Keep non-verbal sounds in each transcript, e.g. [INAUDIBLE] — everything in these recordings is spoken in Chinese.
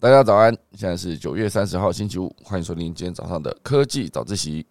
大家早安，现在是九月三十号星期五，欢迎收听今天早上的科技早自习。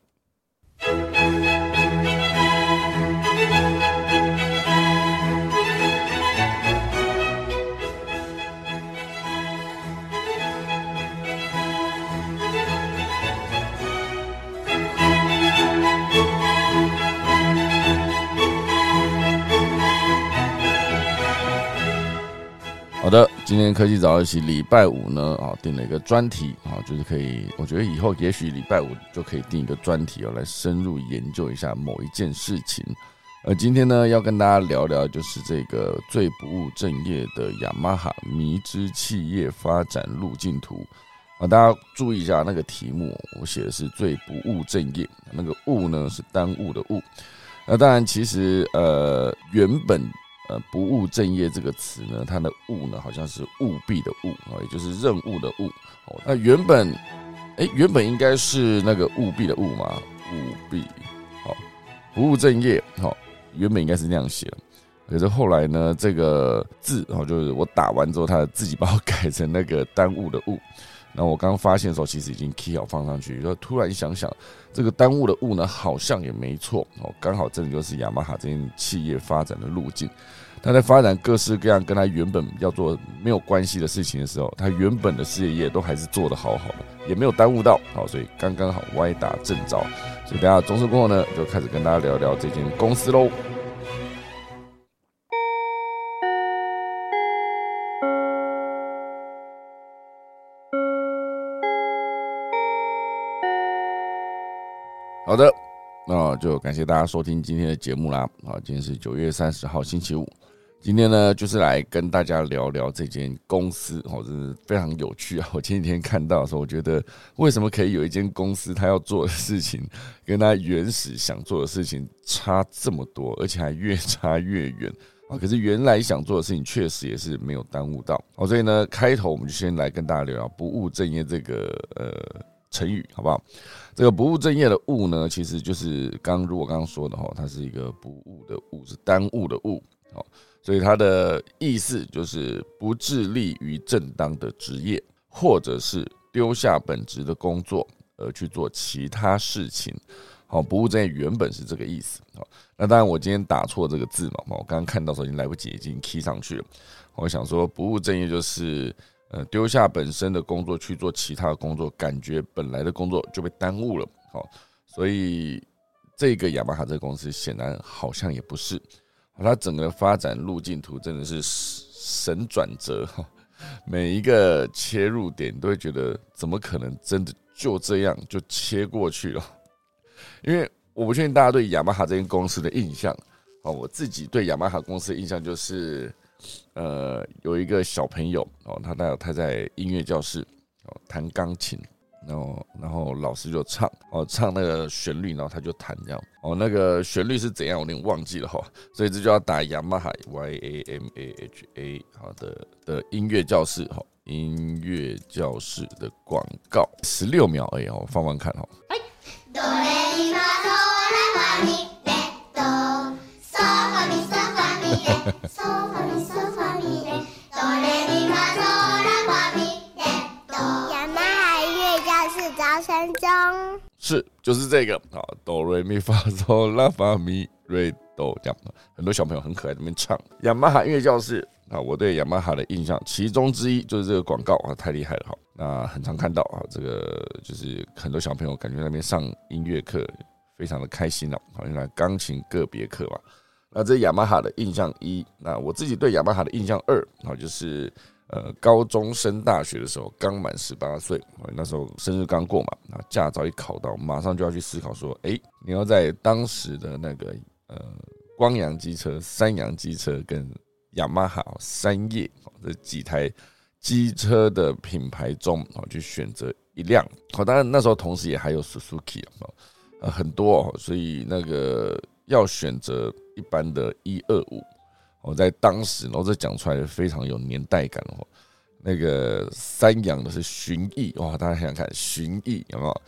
好的，今天科技早一起礼拜五呢啊，定了一个专题啊，就是可以，我觉得以后也许礼拜五就可以定一个专题哦，来深入研究一下某一件事情。呃，今天呢要跟大家聊聊，就是这个最不务正业的雅马哈迷之企业发展路径图啊，大家注意一下那个题目，我写的是最不务正业，那个务呢是耽误的务。那当然，其实呃原本。呃，不务正业这个词呢，它的务呢，好像是务必的务啊，也就是任务的务。哦，那原本，哎，原本应该是那个务必的务嘛，务必。好，不务正业，好，原本应该是那样写。可是后来呢，这个字，哦，就是我打完之后，他自己把我 [LAUGHS] 改成那个耽误的误。那我刚刚发现的时候，其实已经 key 好放上去，就突然想想，这个耽误的误呢，好像也没错哦，刚好真的就是雅马哈这间企业发展的路径。他在发展各式各样跟他原本要做没有关系的事情的时候，他原本的事业业都还是做得好好的，也没有耽误到，好，所以刚刚好歪打正着。所以等下中式过后呢，就开始跟大家聊聊这间公司喽。好的，那就感谢大家收听今天的节目啦。啊，今天是九月三十号星期五，今天呢就是来跟大家聊聊这间公司，哦，真是非常有趣啊！[LAUGHS] 我前几天看到的时候，我觉得为什么可以有一间公司，他要做的事情跟他原始想做的事情差这么多，而且还越差越远啊！[LAUGHS] 可是原来想做的事情确实也是没有耽误到哦，所以呢，开头我们就先来跟大家聊聊不务正业这个呃。成语好不好？这个不务正业的务呢，其实就是刚如果刚刚说的哈，它是一个不务的务，是耽误的误，好，所以它的意思就是不致力于正当的职业，或者是丢下本职的工作而去做其他事情。好，不务正业原本是这个意思。好，那当然我今天打错这个字嘛，我刚刚看到时候已经来不及，已经 key 上去了。我想说不务正业就是。呃，丢下本身的工作去做其他的工作，感觉本来的工作就被耽误了。好，所以这个雅马哈这个公司显然好像也不是。它整个发展路径图真的是神转折哈，[LAUGHS] 每一个切入点都会觉得怎么可能真的就这样就切过去了？因为我不确定大家对雅马哈这间公司的印象。哦，我自己对雅马哈公司的印象就是。呃，有一个小朋友哦，他在他在音乐教室哦弹钢琴，然后然后老师就唱哦唱那个旋律，然后他就弹这样。哦那个旋律是怎样，我有点忘记了哈，所以这就要打雅马哈 Y A M A H A 好的的音乐教室哈音乐教室的广告。十六秒而已哦，放放看哈。是，就是这个啊，哆瑞咪发嗦拉发咪瑞哆这样，很多小朋友很可爱，那边唱雅马哈音乐教室啊。我对雅马哈的印象，其中之一就是这个广告啊，太厉害了哈。那很常看到啊，这个就是很多小朋友感觉那边上音乐课非常的开心哦，好像钢琴个别课嘛。那这雅马哈的印象一，那我自己对雅马哈的印象二啊，就是。呃，高中升大学的时候，刚满十八岁，那时候生日刚过嘛，那驾照一考到，马上就要去思考说，哎，你要在当时的那个呃光阳机车、三洋机车跟雅马哈三叶这几台机车的品牌中啊，去选择一辆。好，当然那时候同时也还有 Suzuki 啊，呃很多，所以那个要选择一般的一二五。我在当时，然后这讲出来非常有年代感哦。那个三阳的是寻意哇，大家想想看，寻意有没有？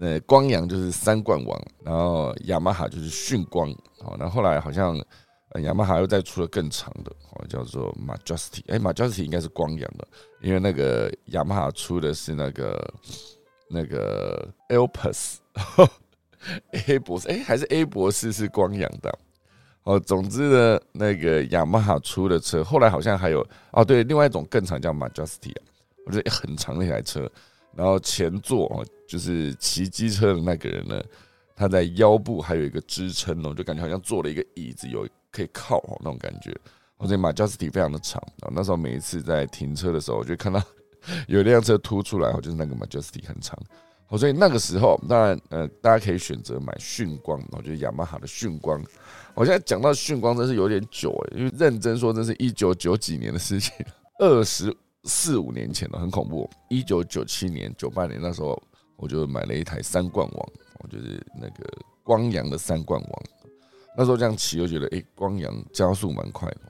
呃，光阳就是三冠王，然后雅马哈就是迅光。好，那后来好像雅马哈又再出了更长的哦，叫做 Majesty。哎，Majesty 应该是光阳的，因为那个雅马哈出的是那个那个 Alps A [LAUGHS] 博士，哎，还是 A 博士是光阳的。哦，总之呢，那个雅马哈出的车，后来好像还有哦，对，另外一种更长叫 Majesty 啊，我觉得很长的一台车。然后前座哦，就是骑机车的那个人呢，他在腰部还有一个支撑哦，就感觉好像坐了一个椅子，有可以靠哦那种感觉。而且 Majesty 非常的长啊，那时候每一次在停车的时候，我就看到 [LAUGHS] 有一辆车突出来，哦就是那个 Majesty 很长。好，所以那个时候当然呃，大家可以选择买迅光，我觉得雅马哈的迅光。我现在讲到迅光真是有点久哎，因为认真说，这是一九九几年的事情，[LAUGHS] 二十四五年前了，很恐怖。一九九七年、九八年那时候，我就买了一台三冠王，我就是那个光阳的三冠王。那时候这样骑，就觉得哎，光阳加速蛮快的。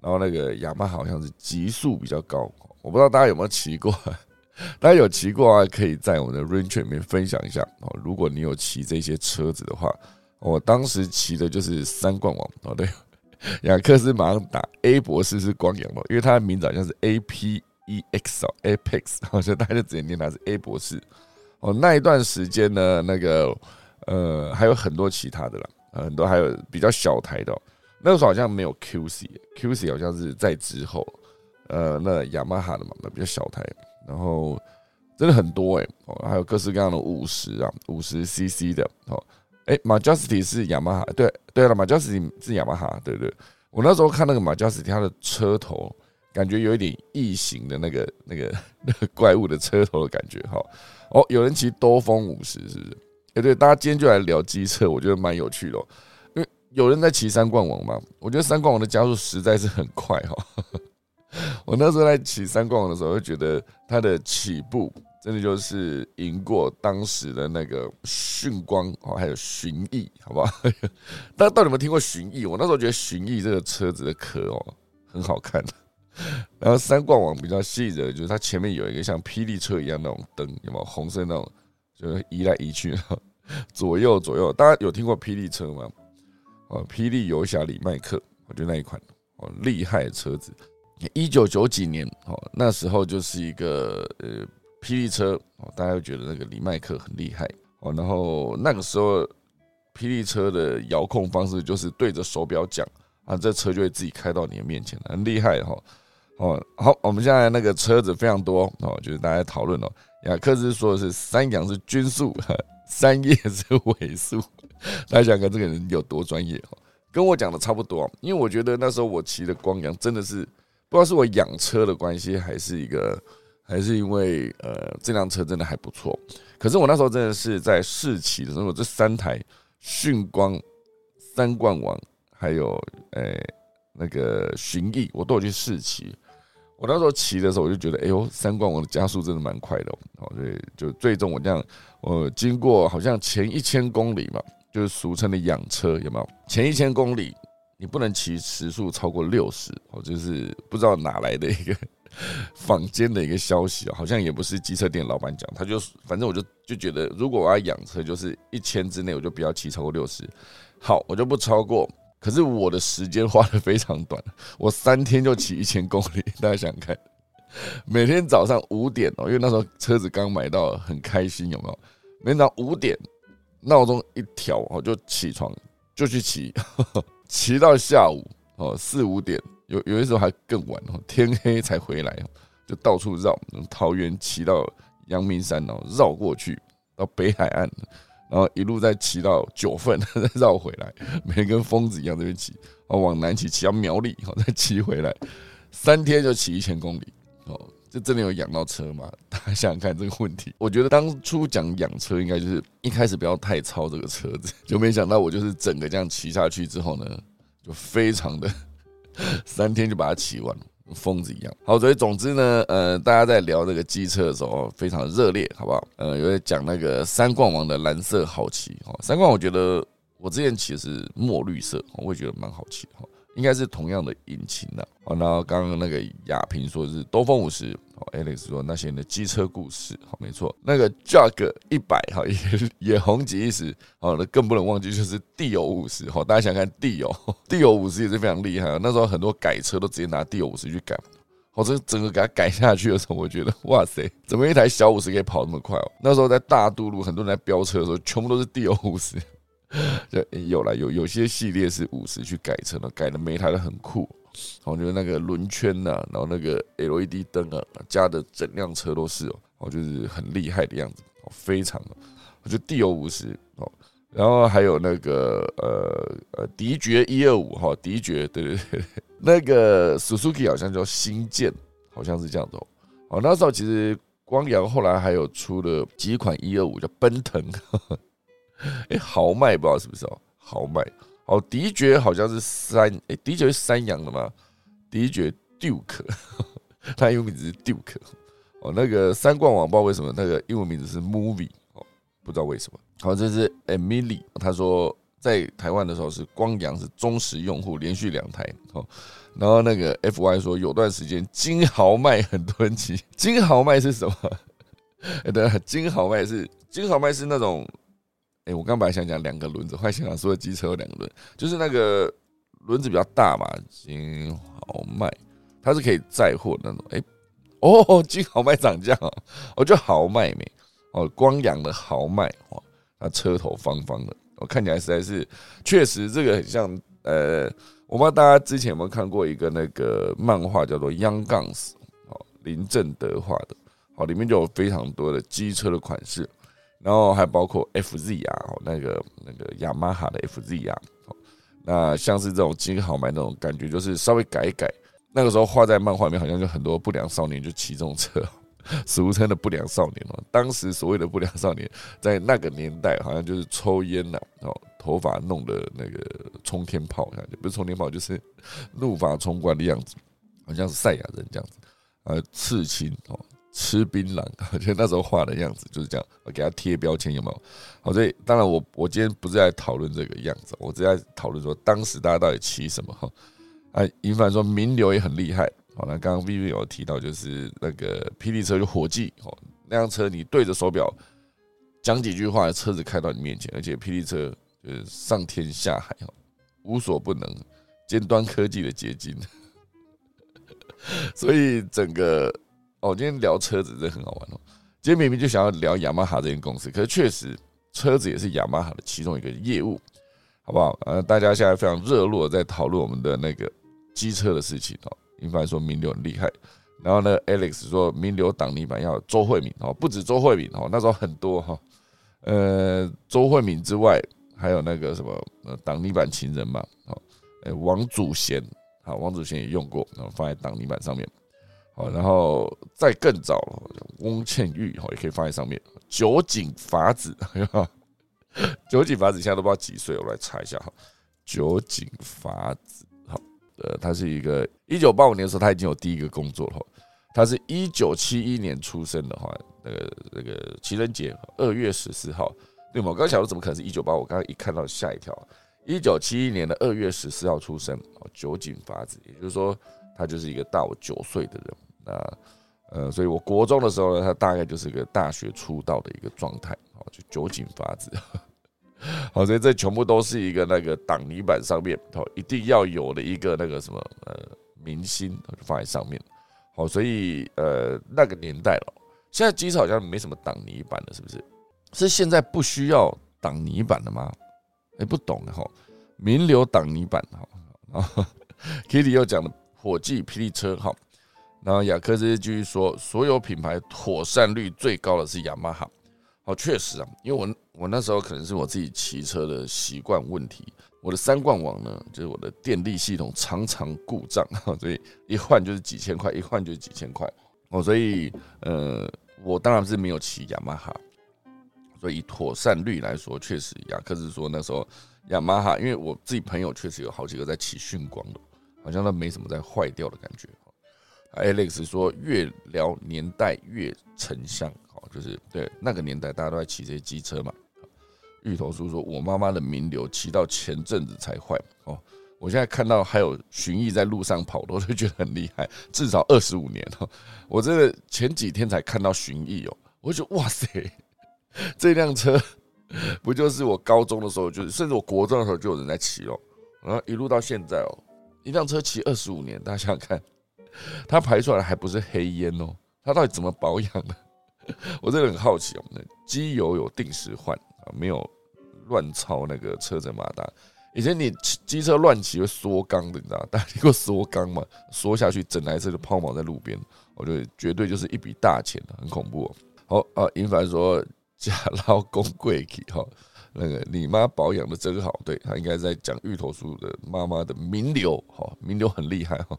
然后那个雅马哈好像是极速比较高，我不知道大家有没有骑过，[LAUGHS] 大家有骑过啊，可以在我们的 range 里面分享一下哦。如果你有骑这些车子的话。我当时骑的就是三冠王哦，对，雅克斯马上打 A 博士是光阳哦，因为他的名字好像是 A P E X 哦，Apex，好像大家就直接念他是 A 博士哦。那一段时间呢，那个呃还有很多其他的啦，很多还有比较小台的，那个时候好像没有 Q C，Q C 好像是在之后，呃，那雅马哈的嘛，那比较小台，然后真的很多哎，哦，还有各式各样的五十啊，五十 C C 的哦。哎，Majesty 是雅马哈，对对了，Majesty 是雅马哈，对对。我那时候看那个 Majesty，它的车头感觉有一点异形的那个、那个、那个怪物的车头的感觉，哈。哦，有人骑兜风五十，是不是？哎，对，大家今天就来聊机车，我觉得蛮有趣的，因为有人在骑三冠王嘛，我觉得三冠王的加速实在是很快，哈。[LAUGHS] 我那时候在骑三冠王的时候，就觉得它的起步。真的就是赢过当时的那个迅光哦，还有寻翼，好不好？[LAUGHS] 大家到底有没有听过寻翼？我那时候觉得寻翼这个车子的壳哦很好看。然后三冠王比较细的，就是它前面有一个像霹雳车一样那种灯，有没有红色那种？就是移来移去，左右左右。大家有听过霹雳车吗？哦，霹雳游侠李麦克，我觉得那一款哦厉害的车子。一九九几年哦，那时候就是一个呃。霹雳车哦，大家会觉得那个李麦克很厉害哦。然后那个时候，霹雳车的遥控方式就是对着手表讲啊，这车就会自己开到你的面前，很厉害哈。哦，好，我们现在那个车子非常多哦，就是大家讨论哦。雅克斯说的是三阳是均速，[LAUGHS] 三叶是尾速。[LAUGHS] 大家想看这个人有多专业哦？跟我讲的差不多。因为我觉得那时候我骑的光阳真的是不知道是我养车的关系，还是一个。还是因为呃，这辆车真的还不错。可是我那时候真的是在试骑的时候，这三台迅光、三冠王，还有诶那个寻翼，我都有去试骑。我那时候骑的时候，我就觉得，哎呦，三冠王的加速真的蛮快的哦。所以就最终我这样，我经过好像前一千公里嘛，就是俗称的养车，有没有？前一千公里你不能骑时速超过六十，哦，就是不知道哪来的一个。坊间的一个消息啊，好像也不是机车店老板讲，他就反正我就就觉得，如果我要养车，就是一千之内我就不要骑超过六十，好，我就不超过。可是我的时间花的非常短，我三天就骑一千公里，大家想看？每天早上五点哦，因为那时候车子刚买到，很开心，有没有？每天早上五点，闹钟一调，我就起床就去骑，骑到下午哦四五点。有有的时候还更晚哦，天黑才回来，就到处绕，桃园骑到阳明山哦，绕过去到北海岸，然后一路再骑到九份，再 [LAUGHS] 绕回来，每天跟疯子一样这边骑，哦，往南骑骑到苗栗，哦，再骑回来，三天就骑一千公里哦，这真的有养到车吗？[LAUGHS] 大家想想看这个问题。我觉得当初讲养车，应该就是一开始不要太操这个车子，就没想到我就是整个这样骑下去之后呢，就非常的。[LAUGHS] 三天就把它骑完，疯子一样。好，所以总之呢，呃，大家在聊这个机车的时候非常热烈，好不好？呃，有在讲那个三冠王的蓝色好骑哈。三冠我觉得我之前骑是墨绿色，我也觉得蛮好骑哈，应该是同样的引擎的。啊，然后刚刚那个亚平说是东风五十，，Alex 说那些人的机车故事，好，没错，那个 Jug 一百哈也 [LAUGHS] 也红极一时，好，那更不能忘记就是地友五十，好，大家想看地友，[LAUGHS] 地友五十也是非常厉害，那时候很多改车都直接拿地友五十去改，好，这整个给它改下去的时候，我觉得 [LAUGHS] 哇塞，怎么一台小五十可以跑那么快哦？那时候在大渡路，很多人在飙车的时候，全部都是地友五十，就有了有有些系列是五十去改车的，改的每一台都很酷。我觉得那个轮圈呐，然后那个 LED 灯啊，加的整辆车都是哦，哦，就是很厉害的样子，哦，非常，我觉得地有五十哦，然后还有那个呃呃迪爵一二五哈，迪爵对对对，[LAUGHS] 那个 Suzuki 好像叫新建，好像是这样子哦，哦，那时候其实光阳后来还有出了几款一二五叫奔腾，[LAUGHS] 哎，豪迈不知道是不是哦，豪迈。哦，迪爵好像是三，哎，迪爵是三洋的吗？迪爵 Duke，[LAUGHS] 他英文名字是 Duke。哦，那个三冠王不知道为什么那个英文名字是 Movie，哦，不知道为什么。好，这是 Emily，他说在台湾的时候是光阳是忠实用户，连续两台。哦，然后那个 FY 说有段时间金豪迈很多人骑，金豪迈是什么？哎，[LAUGHS] 对，金豪迈是金豪迈是那种。哎，我刚本来想讲两个轮子，坏想想说机车有两个轮，就是那个轮子比较大嘛，金豪迈，它是可以载货那种。哎，哦，金豪迈涨价哦，我就豪迈没哦，光阳的豪迈哦，它车头方方的，我看起来实在是确实这个很像。呃，我不知道大家之前有没有看过一个那个漫画叫做《Young Guns》哦，林正德画的，哦，里面就有非常多的机车的款式。然后还包括 FZ 啊，那个那个雅马哈的 FZ 啊，那像是这种金豪迈那种感觉，就是稍微改一改。那个时候画在漫画里面，好像就很多不良少年就骑这种车，[LAUGHS] 俗称的不良少年哦。当时所谓的不良少年，在那个年代好像就是抽烟呐，哦，头发弄的那个冲天炮，不是冲天炮，就是怒发冲冠的样子，好像是赛亚人这样子，呃，刺青哦。吃槟榔，[LAUGHS] 我觉得那时候画的样子就是这样，我给他贴标签有没有？好，所以当然我我今天不是在讨论这个样子，我是在讨论说当时大家到底骑什么哈？啊，银凡说名流也很厉害，好，那刚刚 V V 有提到就是那个霹雳车就火计，哦，那辆车你对着手表讲几句话，车子开到你面前，而且霹雳车就是上天下海哈，无所不能，尖端科技的结晶，[LAUGHS] 所以整个。哦，今天聊车子真的很好玩哦。今天明明就想要聊雅马哈这间公司，可是确实车子也是雅马哈的其中一个业务，好不好？呃，大家现在非常热络在讨论我们的那个机车的事情哦。英凡说名流很厉害，然后呢，Alex 说名流挡泥板要周慧敏哦，不止周慧敏哦，那时候很多哈。呃，周慧敏之外，还有那个什么呃挡泥板情人嘛，哦，王祖贤，好，王祖贤也用过，然后放在挡泥板上面。哦，然后再更早，翁倩玉哈也可以放在上面。酒井法子，[LAUGHS] 酒井法子现在都不知道几岁，我来查一下哈。酒井法子，好，呃，他是一个一九八五年的时候他已经有第一个工作了。他是一九七一年出生的话，那个那个情人节二月十四号，对吗？我刚想说怎么可能是一九八五？我刚刚一看到吓一跳，一九七一年的二月十四号出生。酒井法子，也就是说他就是一个大我九岁的人。那呃，所以我国中的时候呢，他大概就是个大学出道的一个状态，好，就酒井法子，[LAUGHS] 好，所以这全部都是一个那个挡泥板上面，哦，一定要有的一个那个什么呃明星，就放在上面，好，所以呃那个年代了，现在机车好像没什么挡泥板的，是不是？是现在不需要挡泥板的吗？哎，不懂的哈，名流挡泥板哈，啊，[LAUGHS] Kitty 又讲了火计霹雳车哈。然后雅克斯继续说，所有品牌妥善率最高的是雅马哈。哦，确实啊，因为我我那时候可能是我自己骑车的习惯问题，我的三冠王呢，就是我的电力系统常常故障，[LAUGHS] 所以一换就是几千块，一换就是几千块。哦，所以呃，我当然是没有骑雅马哈。所以妥善率来说，确实雅克斯说那时候雅马哈，因为我自己朋友确实有好几个在骑迅光的，好像都没什么在坏掉的感觉。Alex 说：“越聊年代越沉香，好，就是对那个年代大家都在骑这些机车嘛。”芋头叔说：“我妈妈的名流骑到前阵子才坏。哦，我现在看到还有巡弋在路上跑，我就觉得很厉害，至少二十五年了。我真的前几天才看到巡弋哦，我就觉得哇塞，这辆车不就是我高中的时候，就是甚至我国中的时候就有人在骑哦，然后一路到现在哦，一辆车骑二十五年，大家想想看，它排出来的还不是黑烟哦，它到底怎么保养的？[LAUGHS] 我真的很好奇哦。机油有定时换啊，没有乱操那个车子马达。以前你机车乱骑会缩缸的，你知道？[LAUGHS] 大家过缩缸嘛？缩下去，整台车就抛锚在路边。我觉得绝对就是一笔大钱了很恐怖哦。好啊，银凡说假 [LAUGHS] 老公贵体哈，那个你妈保养的真好。对他应该在讲芋头叔的妈妈的名流哈，名流很厉害哈。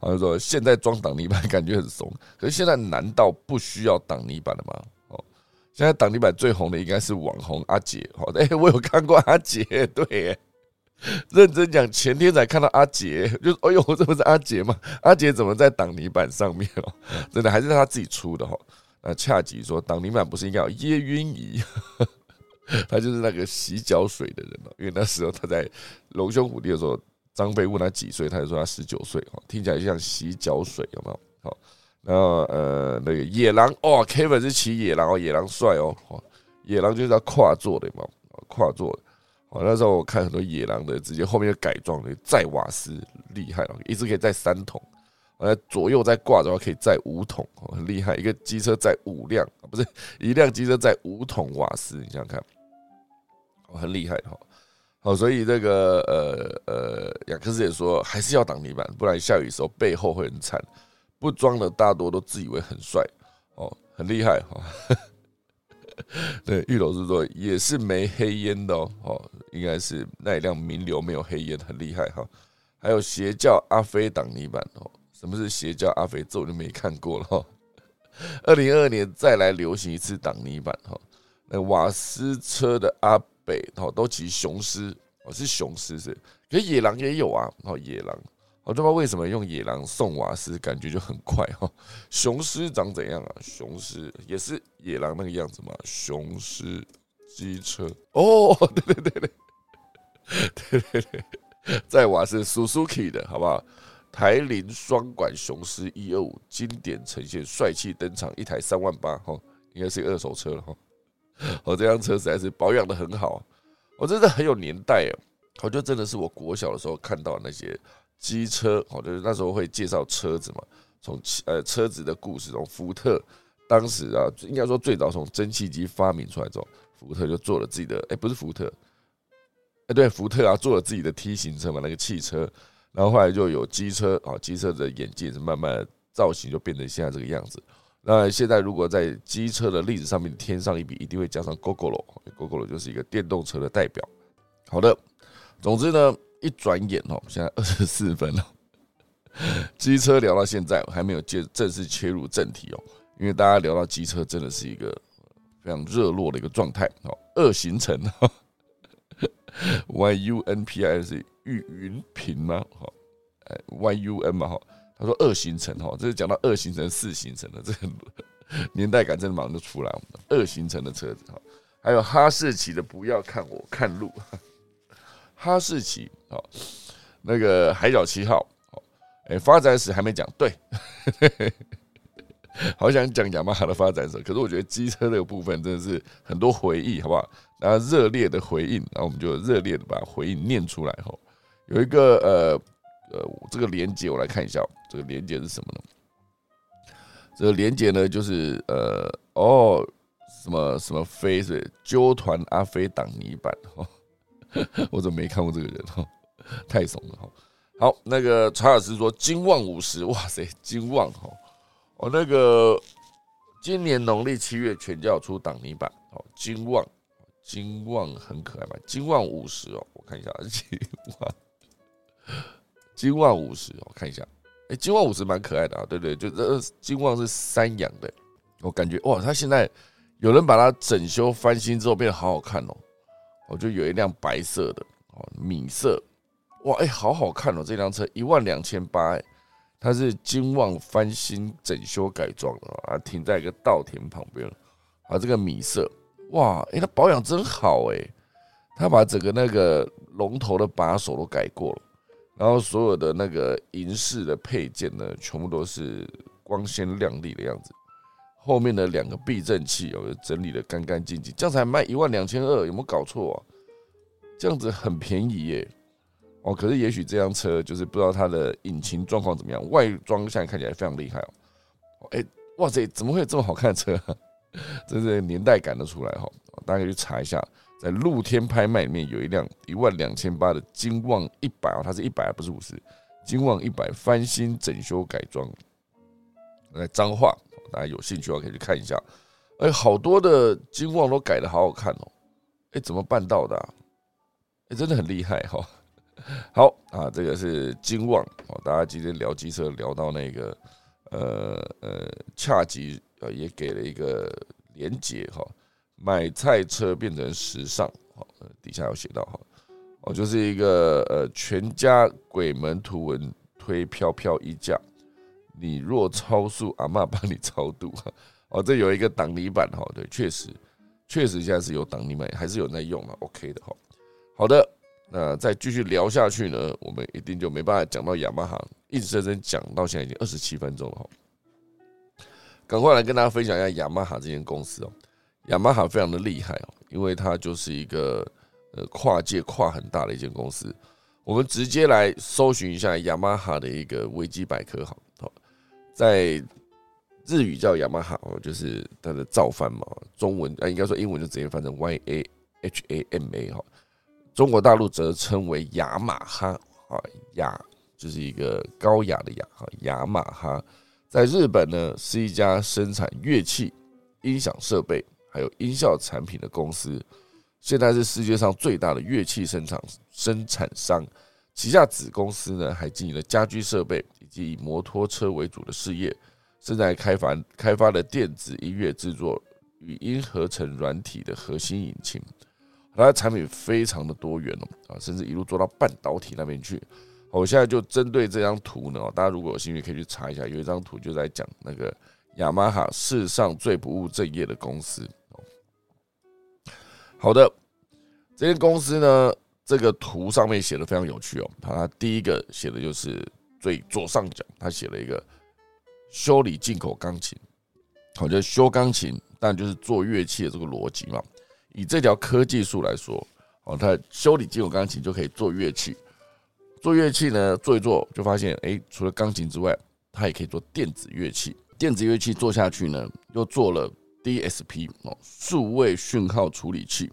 他就说现在装挡泥板感觉很怂，可是现在难道不需要挡泥板了吗？哦，现在挡泥板最红的应该是网红阿杰。好的，[LAUGHS] 哎，我有看过阿杰，对。认真讲，前天才看到阿杰，就哎呦，这不是阿杰吗？阿杰怎么在挡泥板上面哦？真的还是他自己出的哈？那恰吉说，挡泥板不是应该有椰晕仪？[LAUGHS] 他就是那个洗脚水的人哦。因为那时候他在龙兄虎弟的时候，张飞问他几岁，他就说他十九岁哦，听起来像洗脚水，有没有？好，然后呃，那个野狼哦，Kevin 是骑野狼哦，野狼帅哦，野狼就是要跨坐的嘛，跨坐。哦，那时候我看很多野狼的，直接后面就改装的载瓦斯，厉害了，一直可以载三桶，呃，左右再挂的话可以载五桶，很厉害。一个机车载五辆，不是一辆机车载五桶瓦斯，你想想看，很厉害哈。哦，所以这个呃呃，雅克斯也说还是要挡泥板，不然下雨时候背后会很惨。不装的大多都自以为很帅，哦，很厉害哈。[LAUGHS] 对，玉楼是说也是没黑烟的哦，哦，应该是那一辆名流没有黑烟，很厉害哈。还有邪教阿飞挡泥板哦，什么是邪教阿飞？这我就没看过了哈。[LAUGHS] 二零二二年再来流行一次挡泥板哈，那瓦斯车的阿北哦都骑雄狮哦，是雄狮是，可野狼也有啊，哦野狼。我不知道为什么用野狼送瓦斯，感觉就很快哈。雄狮长怎样啊？雄狮也是野狼那个样子嘛？雄狮机车哦，对对对对，对对对，在瓦斯 Suzuki 的好不好？台铃双管雄狮一二五经典呈现，帅气登场，一台三万八哈，应该是二手车了哈。我 [LAUGHS] 这辆车实在是保养的很好，我真的很有年代哦！我觉得真的是我国小的时候看到那些。机车哦，就是那时候会介绍车子嘛，从呃车子的故事，从福特当时啊，应该说最早从蒸汽机发明出来之后，福特就做了自己的，哎，不是福特，哎，对，福特啊，做了自己的 T 型车嘛，那个汽车，然后后来就有机车啊，机车的眼镜是慢慢造型就变成现在这个样子。那现在如果在机车的例子上面添上一笔，一定会加上 GoGoRo，GoGoRo 就是一个电动车的代表。好的，总之呢。一转眼哦，[LAUGHS] 现在二十四分了。机车聊到现在还没有正式切入正题哦，因为大家聊到机车真的是一个非常热络的一个状态哦。二行程，[LAUGHS] Y U N P I 是玉云平吗？好，哎，Y U N 嘛哈，他说二行程哈，这是讲到二行程、四行程的这个年代感，真的马上就出来。二行程的车子哈，还有哈士奇的，不要看我看路。哈士奇，好，那个海角七号，好，哎，发展史还没讲，对，[LAUGHS] 好想讲雅马哈的发展史，可是我觉得机车这个部分真的是很多回忆，好不好？然后热烈的回应，然后我们就热烈的把回应念出来，哈，有一个呃呃，这个连接我来看一下，这个连接是什么呢？这个连接呢，就是呃，哦，什么什么飞是纠团阿飞挡泥板，哈。[LAUGHS] 我怎么没看过这个人哈？太怂了哈！好，那个查尔斯说金旺五十，哇塞，金旺哈！我那个今年农历七月全教出挡泥板哦，金旺，金旺很可爱吧？金旺五十哦，我看一下金旺，金旺五十，我看一下，哎，金旺五十蛮可爱的啊，对对，就这金旺是三阳的，我感觉哇，他现在有人把它整修翻新之后变得好好看哦。我就有一辆白色的哦，米色，哇，哎，好好看哦！这辆车一万两千八，它是金旺翻新整修改装的啊，停在一个稻田旁边啊，这个米色，哇，哎，它保养真好哎，它把整个那个龙头的把手都改过了，然后所有的那个银饰的配件呢，全部都是光鲜亮丽的样子。后面的两个避震器哦，整理的干干净净，这样才卖一万两千二，有没有搞错啊？这样子很便宜耶。哦，可是也许这辆车就是不知道它的引擎状况怎么样，外装现在看起来非常厉害哦。哎，哇塞，怎么会有这么好看的车？[LAUGHS] 真是年代感的出来哈。大家可以去查一下，在露天拍卖里面有一辆一万两千八的金旺一百哦，它是一百不是五十，金旺一百翻新整修改装，来脏话，大家有兴趣的话可以去看一下。哎，好多的金旺都改的好好看哦。哎，怎么办到的？哎，真的很厉害哈。[LAUGHS] 好啊，这个是金旺哦。大家今天聊机车聊到那个呃呃，恰吉呃也给了一个连接哈，买菜车变成时尚好，底下有写到哈哦，就是一个呃全家鬼门图文推飘飘衣架，你若超速，阿妈帮你超度 [LAUGHS] 哦。这有一个挡泥板哈，对，确实确实现在是有挡泥板，还是有在用的，OK 的哈。好的。那再继续聊下去呢，我们一定就没办法讲到雅马哈，一直深深讲到现在已经二十七分钟了哈。赶快来跟大家分享一下雅马哈这间公司哦，雅马哈非常的厉害哦，因为它就是一个呃跨界跨很大的一间公司。我们直接来搜寻一下雅马哈的一个维基百科，好，好，在日语叫雅马哈哦，就是它的造翻嘛，中文啊应该说英文就直接翻成 Y A H A M A 哈。中国大陆则称为雅马哈啊，雅就是一个高雅的雅哈，雅马哈在日本呢是一家生产乐器、音响设备还有音效产品的公司，现在是世界上最大的乐器生产生产商，旗下子公司呢还经营了家居设备以及以摩托车为主的事业，正在开发开发的电子音乐制作语音合成软体的核心引擎。它的产品非常的多元哦，啊，甚至一路做到半导体那边去。我现在就针对这张图呢，大家如果有兴趣可以去查一下，有一张图就在讲那个雅马哈世上最不务正业的公司。好的，这间公司呢，这个图上面写的非常有趣哦。它第一个写的就是最左上角，它写了一个修理进口钢琴，好，就修钢琴，但就是做乐器的这个逻辑嘛。以这条科技树来说，哦，它修理进口钢琴就可以做乐器，做乐器呢，做一做就发现，哎，除了钢琴之外，它也可以做电子乐器。电子乐器做下去呢，又做了 DSP 哦，数位讯号处理器。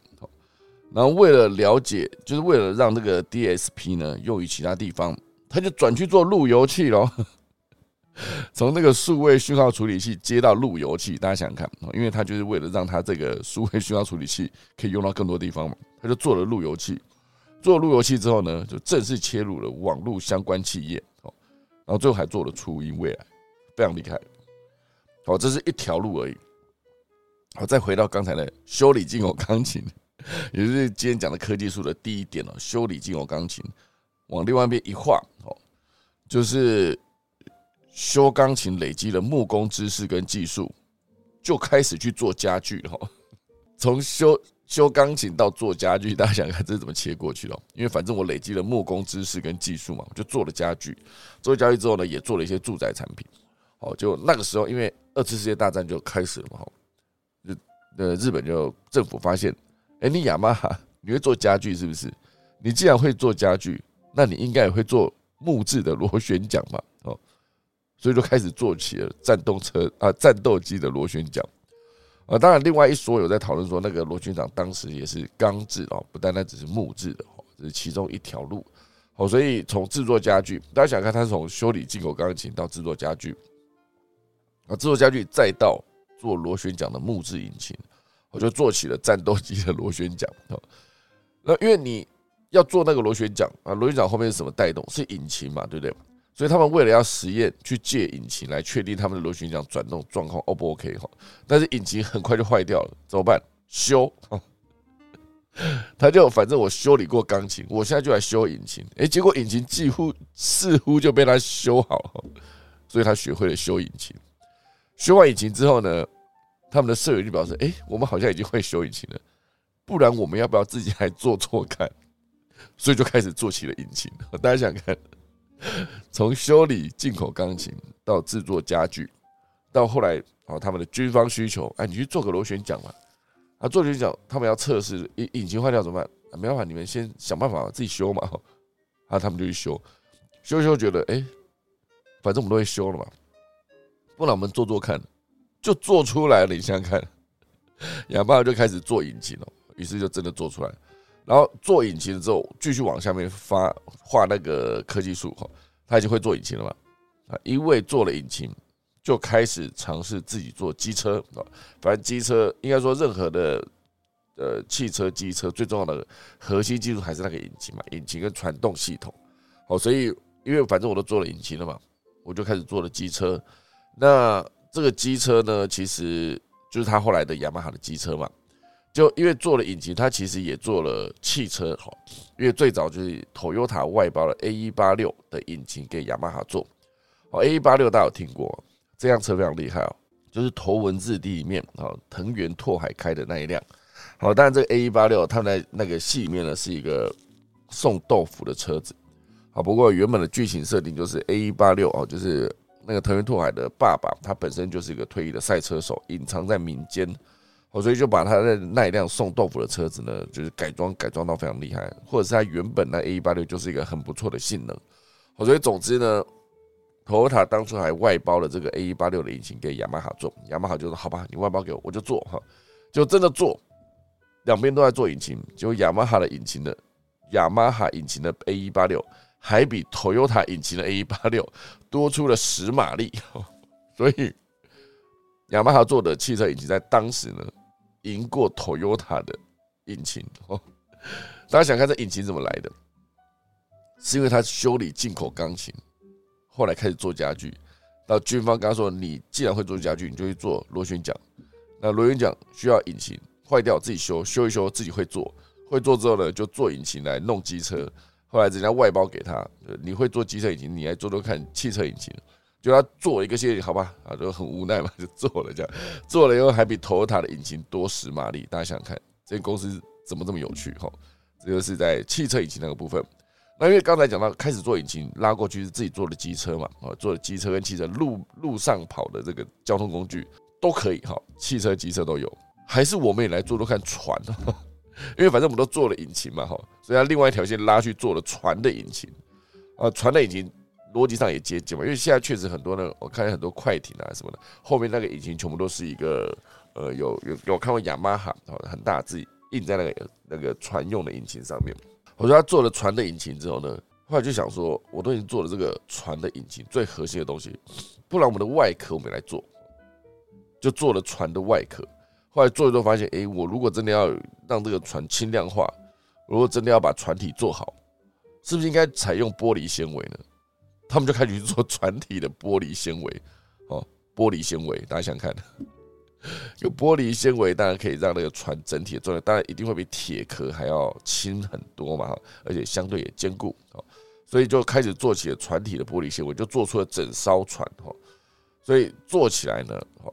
然后为了了解，就是为了让这个 DSP 呢用于其他地方，他就转去做路由器喽。[LAUGHS] 从那个数位讯号处理器接到路由器，大家想想看，因为他就是为了让他这个数位讯号处理器可以用到更多地方嘛，他就做了路由器。做了路由器之后呢，就正式切入了网络相关企业，哦，然后最后还做了初音未来，非常厉害。好，这是一条路而已。好，再回到刚才的修理进口钢琴，也就是今天讲的科技树的第一点哦，修理进口钢琴，往另外一边一画，哦，就是。修钢琴累积了木工知识跟技术，就开始去做家具哈。从修修钢琴到做家具，大家想看这是怎么切过去的？因为反正我累积了木工知识跟技术嘛，我就做了家具。做家具之后呢，也做了一些住宅产品。好，就那个时候，因为二次世界大战就开始了嘛，哈，呃日本就政府发现，哎，你雅马哈你会做家具是不是？你既然会做家具，那你应该也会做木质的螺旋桨吧？哦。所以就开始做起了战斗车啊，战斗机的螺旋桨啊。当然，另外一说有在讨论说，那个螺旋桨当时也是钢制哦，不单单只是木质的哦，这是其中一条路。哦，所以从制作家具，大家想看，它是从修理进口钢琴到制作家具啊，制作家具再到做螺旋桨的木质引擎，我就做起了战斗机的螺旋桨。那因为你要做那个螺旋桨啊，螺旋桨后面是什么带动？是引擎嘛，对不对？所以他们为了要实验，去借引擎来确定他们的螺旋桨转动状况 O 不 OK 哈？但是引擎很快就坏掉了，怎么办？修，[LAUGHS] 他就反正我修理过钢琴，我现在就来修引擎。诶，结果引擎几乎似乎就被他修好了，所以他学会了修引擎。修完引擎之后呢，他们的舍友就表示：诶，我们好像已经会修引擎了，不然我们要不要自己来做做看？所以就开始做起了引擎。[LAUGHS] 大家想看？从修理进口钢琴到制作家具，到后来哦，他们的军方需求，哎，你去做个螺旋桨嘛。啊，做螺旋桨，他们要测试引引擎坏掉怎么办？没办法，你们先想办法自己修嘛。啊，他们就去修，修修觉得，哎，反正我们都会修了嘛，不然我们做做看，就做出来了。你想想看，雅马哈就开始做引擎了，于是就真的做出来。然后做引擎之后，继续往下面发画那个科技树哈，他已经会做引擎了嘛？啊，因为做了引擎，就开始尝试自己做机车啊。反正机车应该说任何的呃汽车机车最重要的核心技术还是那个引擎嘛，引擎跟传动系统。好，所以因为反正我都做了引擎了嘛，我就开始做了机车。那这个机车呢，其实就是他后来的雅马哈的机车嘛。就因为做了引擎，他其实也做了汽车，哈。因为最早就是 Toyota 外包了 A 一八六的引擎给雅马哈做，哦，A 一八六大家有听过，这辆车非常厉害哦，就是头文字 D 里面啊藤原拓海开的那一辆，好，当然这个 A 一八六它在那个戏里面呢是一个送豆腐的车子，好，不过原本的剧情设定就是 A 一八六哦，就是那个藤原拓海的爸爸，他本身就是一个退役的赛车手，隐藏在民间。我所以就把他的那一辆送豆腐的车子呢，就是改装改装到非常厉害，或者是他原本那 A 一八六就是一个很不错的性能。我所以总之呢，Toyota 当初还外包了这个 A 一八六的引擎给雅马哈做，雅马哈就说好吧，你外包给我，我就做哈，就真的做，两边都在做引擎，结果雅马哈的引擎的雅马哈引擎的 A 一八六还比 Toyota 引擎的 A 一八六多出了十马力，[LAUGHS] 所以雅马哈做的汽车引擎在当时呢。赢过 Toyota 的引擎哦，[LAUGHS] 大家想看这引擎怎么来的？是因为他修理进口钢琴，后来开始做家具。到军方刚说：“你既然会做家具，你就去做螺旋桨。那螺旋桨需要引擎坏掉自己修，修一修自己会做。会做之后呢，就做引擎来弄机车。后来人家外包给他，你会做机车引擎，你来做做看汽车引擎。”就他做一个系列，好吧，啊，就很无奈嘛，就做了这样，做了以后还比 Toyota 的引擎多十马力，大家想想看，这公司怎么这么有趣哈？这个是在汽车引擎那个部分。那因为刚才讲到开始做引擎，拉过去是自己做的机车嘛，啊，做的机车跟汽车路路上跑的这个交通工具都可以哈，汽车、机车都有，还是我们也来做做看船，[LAUGHS] 因为反正我们都做了引擎嘛哈，所以他另外一条线拉去做了船的引擎，啊，船的引擎。逻辑上也接近嘛，因为现在确实很多呢，我看见很多快艇啊什么的，后面那个引擎全部都是一个呃，有有有看过雅马哈，很大字印在那个那个船用的引擎上面。我说他做了船的引擎之后呢，后来就想说，我都已经做了这个船的引擎最核心的东西，不然我们的外壳我们来做，就做了船的外壳。后来做一做发现，哎，我如果真的要让这个船轻量化，如果真的要把船体做好，是不是应该采用玻璃纤维呢？他们就开始去做船体的玻璃纤维，[LAUGHS] 哦，玻璃纤维，大家想看，[LAUGHS] 有玻璃纤维当然可以让那个船整体的重量，当然一定会比铁壳还要轻很多嘛，而且相对也坚固，哦，所以就开始做起了船体的玻璃纤维，就做出了整艘船，哈，所以做起来呢，哈，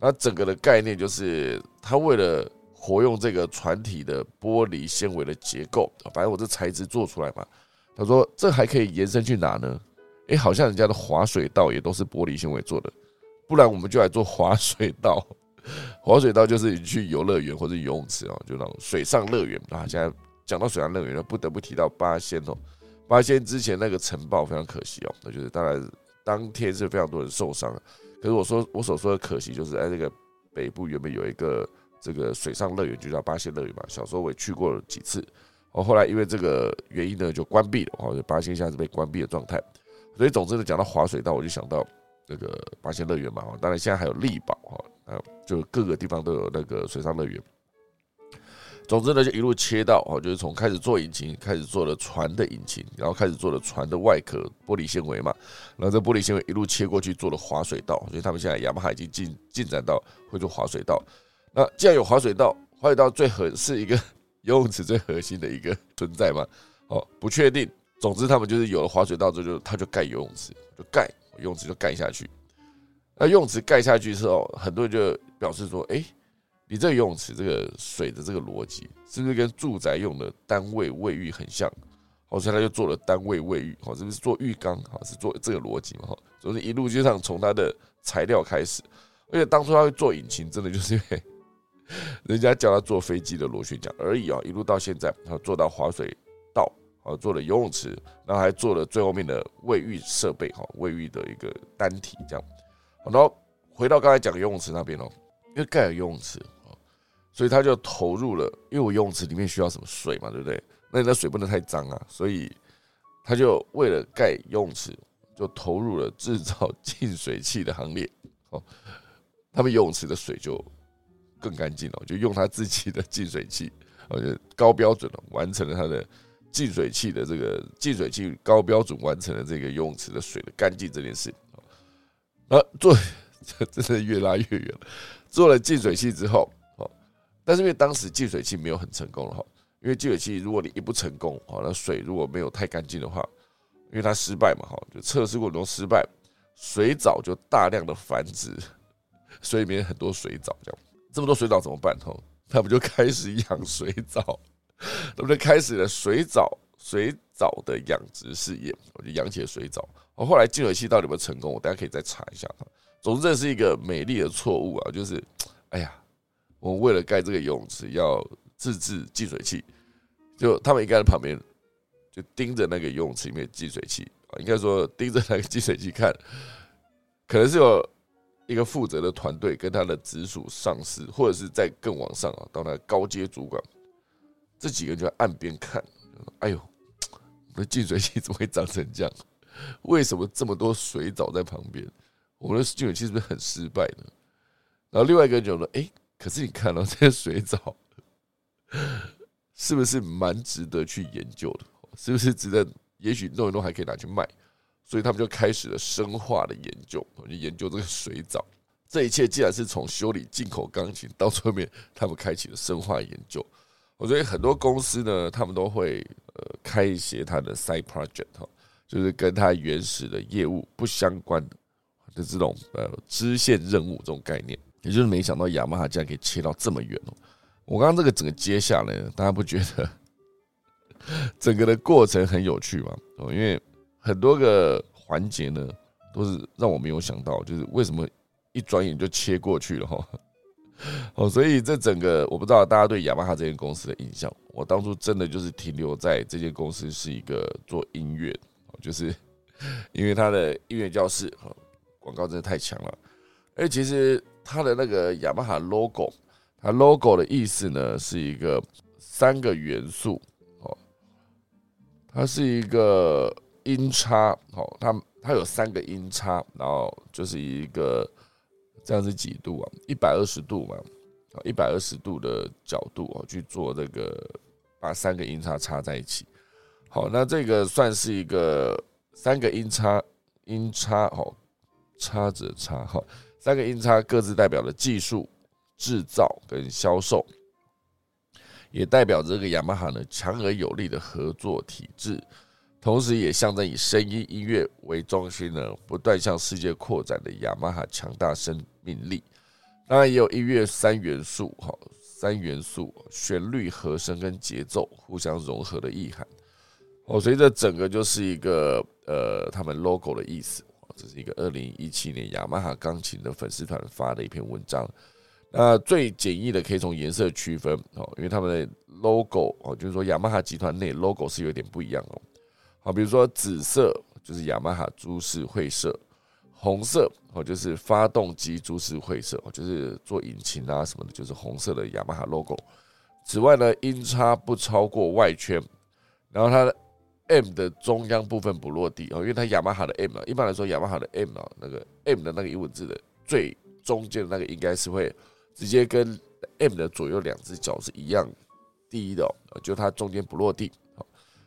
那整个的概念就是，他为了活用这个船体的玻璃纤维的结构，反正我这材质做出来嘛，他说这还可以延伸去哪呢？哎，好像人家的滑水道也都是玻璃纤维做的，不然我们就来做滑水道。[LAUGHS] 滑水道就是你去游乐园或者游泳池哦，就那种水上乐园啊。现在讲到水上乐园呢，不得不提到八仙哦。八仙之前那个城堡非常可惜哦，那就是当然当天是非常多人受伤。可是我说我所说的可惜，就是哎，这个北部原本有一个这个水上乐园，就叫八仙乐园嘛。小时候我也去过几次，哦，后来因为这个原因呢，就关闭了哦，八仙现在是被关闭的状态。所以，总之呢，讲到滑水道，我就想到那个八仙乐园嘛。当然，现在还有力宝哈，啊，就各个地方都有那个水上乐园。总之呢，就一路切到哦，就是从开始做引擎，开始做了船的引擎，然后开始做了船的外壳玻璃纤维嘛。然后这玻璃纤维一路切过去做了滑水道，所以他们现在雅马哈已经进进展到会做滑水道。那既然有滑水道，滑水道最核是一个游泳池最核心的一个存在嘛？哦，不确定。总之，他们就是有了滑水道之后，就他就盖游泳池，就盖游泳池就盖下去。那游泳池盖下去之后，很多人就表示说：“哎，你这个游泳池这个水的这个逻辑，是不是跟住宅用的单位卫浴很像？”好，所以他就做了单位卫浴，好，是不是做浴缸？好，是做这个逻辑嘛？哈，所以一路就上从它的材料开始，而且当初他会做引擎，真的就是因为 [LAUGHS] 人家叫他做飞机的螺旋桨而已啊，一路到现在，他做到滑水道，啊，做了游泳池，然后还做了最后面的卫浴设备，哈，卫浴的一个单体这样。然后回到刚才讲游泳池那边哦，因为盖了游泳池，所以他就投入了，因为我游泳池里面需要什么水嘛，对不对？那你的水不能太脏啊，所以他就为了盖游泳池，就投入了制造净水器的行列。[LAUGHS] 哦，他们游泳池的水就更干净了，就用他自己的净水器，而且高标准的完成了他的净水器的这个净水器高标准完成了这个游泳池的水的干净这件事。啊，做这 [LAUGHS] 真的越拉越远了。做了净水器之后，但是因为当时净水器没有很成功了哈。因为净水器，如果你一不成功，好，那水如果没有太干净的话，因为它失败嘛，哈，就测试过程中失败，水藻就大量的繁殖，[LAUGHS] 水里面很多水藻，这样这么多水藻怎么办？哈，他们就开始养水藻，[LAUGHS] 他们就开始了水藻水藻的养殖试验，我就养起了水藻。我后来净水器到底有没有成功？我大家可以再查一下。总之，这是一个美丽的错误啊，就是，哎呀，我们为了盖这个游泳池要。自制净水器，就他们应该在旁边，就盯着那个游泳池里面净水器啊，应该说盯着那个净水器看，可能是有一个负责的团队跟他的直属上司，或者是在更往上啊，到那高阶主管，这几个人就在岸边看，哎呦，我的净水器怎么会长成这样？为什么这么多水藻在旁边？我们的净水器是不是很失败呢？然后另外一个人就说：“哎，可是你看到这些水藻。[LAUGHS] ”是不是蛮值得去研究的？是不是值得？也许弄一弄还可以拿去卖，所以他们就开始了生化的研究，就研究这个水藻。这一切既然是从修理进口钢琴到后面，他们开启了生化研究。我觉得很多公司呢，他们都会呃开一些他的 side project 哈，就是跟他原始的业务不相关的的这种呃支线任务这种概念。也就是没想到雅马哈竟然可以切到这么远哦。我刚刚这个整个接下来，大家不觉得 [LAUGHS] 整个的过程很有趣吗？哦，因为很多个环节呢，都是让我没有想到，就是为什么一转眼就切过去了哈。哦，所以这整个我不知道大家对雅马哈这间公司的印象，我当初真的就是停留在这间公司是一个做音乐，就是因为它的音乐教室广告真的太强了，而其实它的那个雅马哈 logo。它 logo 的意思呢，是一个三个元素哦，它是一个音叉哦，它它有三个音叉，然后就是一个这样是几度啊？一百二十度嘛，啊，一百二十度的角度哦，去做这个把三个音叉插在一起。好，那这个算是一个三个音叉音叉哦，叉子叉哈，三个音叉各自代表了技术。制造跟销售，也代表这个雅马哈呢强而有力的合作体制，同时也象征以声音音乐为中心呢，不断向世界扩展的雅马哈强大生命力。当然，也有音乐三元素，哈，三元素旋律、和声跟节奏互相融合的意涵。哦，所以这整个就是一个呃，他们 logo 的意思。这是一个二零一七年雅马哈钢琴的粉丝团发的一篇文章。那最简易的可以从颜色区分哦，因为他们的 logo 哦，就是说雅马哈集团内 logo 是有点不一样哦。好，比如说紫色就是雅马哈株式会社，红色哦就是发动机株式会社，就是做引擎啊什么的，就是红色的雅马哈 logo。此外呢，音差不超过外圈，然后它的 M 的中央部分不落地哦，因为它雅马哈的 M 啊，一般来说雅马哈的 M 啊，那个 M 的那个英文字的最中间的那个应该是会。直接跟 M 的左右两只脚是一样低的哦，就它中间不落地哦，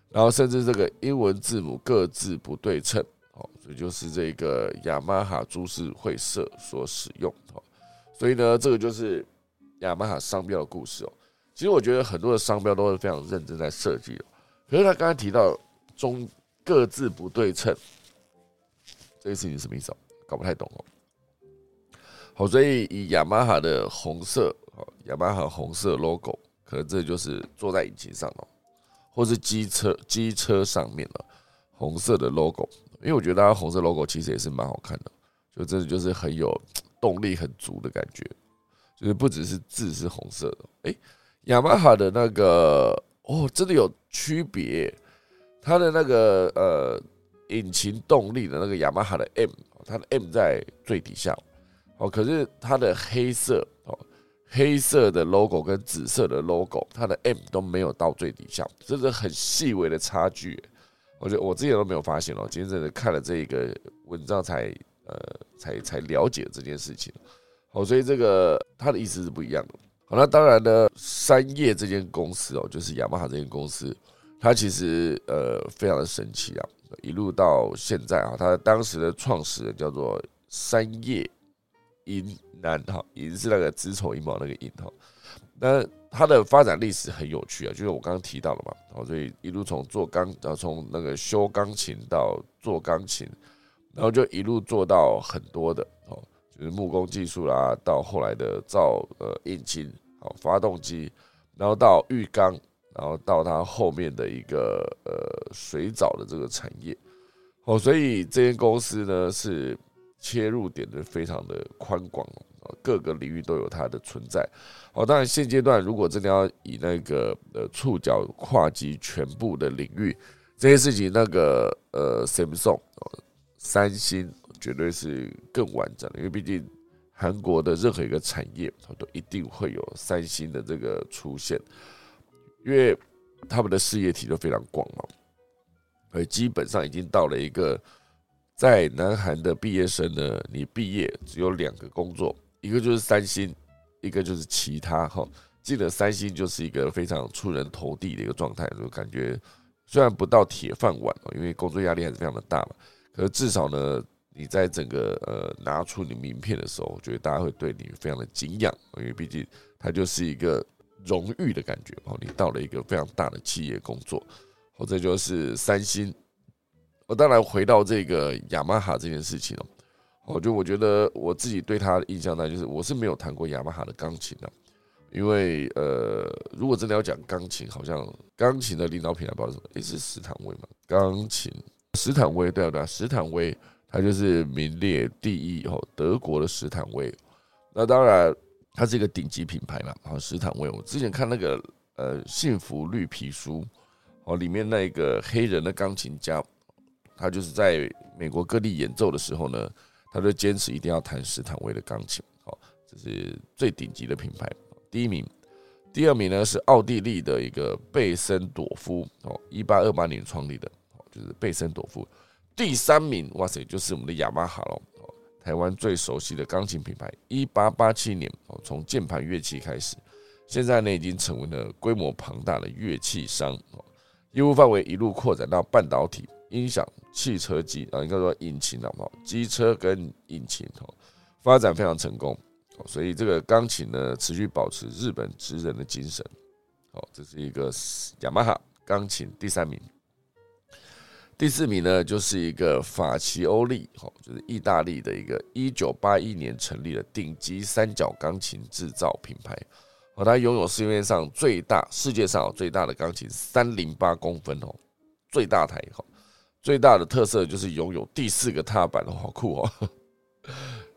然后甚至这个英文字母各自不对称，哦，所以就是这个雅马哈株式会社所使用哦，所以呢，这个就是雅马哈商标的故事哦。其实我觉得很多的商标都是非常认真在设计的，可是他刚才提到中各自不对称，这个事情什么意思哦？搞不太懂哦。好，所以以雅马哈的红色，哦，雅马哈红色 logo，可能这就是坐在引擎上哦。或是机车机车上面了红色的 logo，因为我觉得它红色 logo 其实也是蛮好看的，就真的就是很有动力很足的感觉，就是不只是字是红色的，哎，雅马哈的那个哦，真的有区别，它的那个呃引擎动力的那个雅马哈的 M，它的 M 在最底下，哦，可是它的黑色哦。黑色的 logo 跟紫色的 logo，它的 M 都没有到最底下，这是很细微的差距。我觉得我之前都没有发现哦，今天真的看了这一个文章才呃才才了解这件事情。好，所以这个它的意思是不一样的。好，那当然呢，三叶这间公司哦，就是雅马哈这间公司，它其实呃非常的神奇啊，一路到现在啊，它当时的创始人叫做三叶。银南哈银是那个子丑寅卯那个寅哈，那它的发展历史很有趣啊，就是我刚刚提到了嘛，哦所以一路从做钢，然后从那个修钢琴到做钢琴，然后就一路做到很多的哦，就是木工技术啦，到后来的造呃引擎，好发动机，然后到浴缸，然后到它后面的一个呃水藻的这个产业，哦，所以这间公司呢是。切入点的非常的宽广哦，各个领域都有它的存在哦。当然，现阶段如果真的要以那个呃触角跨及全部的领域，这些事情，那个呃，Samsung 三星绝对是更完整的，因为毕竟韩国的任何一个产业它都一定会有三星的这个出现，因为他们的事业体都非常广嘛，而基本上已经到了一个。在南韩的毕业生呢，你毕业只有两个工作，一个就是三星，一个就是其他哈。进了三星就是一个非常出人头地的一个状态，就感觉虽然不到铁饭碗哦，因为工作压力还是非常的大嘛。可是至少呢，你在整个呃拿出你名片的时候，我觉得大家会对你非常的敬仰，因为毕竟它就是一个荣誉的感觉哦。你到了一个非常大的企业工作，或者就是三星。我当然回到这个雅马哈这件事情哦，我就我觉得我自己对他的印象呢，就是我是没有弹过雅马哈的钢琴的，因为呃，如果真的要讲钢琴，好像钢琴的领导品牌不知道什么，也是斯坦威嘛，钢琴斯坦威对不对？斯坦威它就是名列第一哦，德国的斯坦威，那当然它是一个顶级品牌嘛，好斯坦威，我之前看那个呃幸福绿皮书哦，里面那个黑人的钢琴家。他就是在美国各地演奏的时候呢，他就坚持一定要弹斯坦威的钢琴，好，这是最顶级的品牌。第一名，第二名呢是奥地利的一个贝森朵夫，哦，一八二八年创立的，哦，就是贝森朵夫。第三名，哇塞，就是我们的雅马哈喽，台湾最熟悉的钢琴品牌，一八八七年，哦，从键盘乐器开始，现在呢已经成为了规模庞大的乐器商，哦，业务范围一路扩展到半导体。音响、汽车机啊，应该说引擎好不好？机车跟引擎哦，发展非常成功，所以这个钢琴呢，持续保持日本职人的精神。好，这是一个雅马哈钢琴第三名，第四名呢，就是一个法奇欧利，就是意大利的一个一九八一年成立的顶级三角钢琴制造品牌。哦，它拥有市面上最大、世界上最大的钢琴，三零八公分哦，最大台哈。最大的特色就是拥有第四个踏板哦，好酷哦！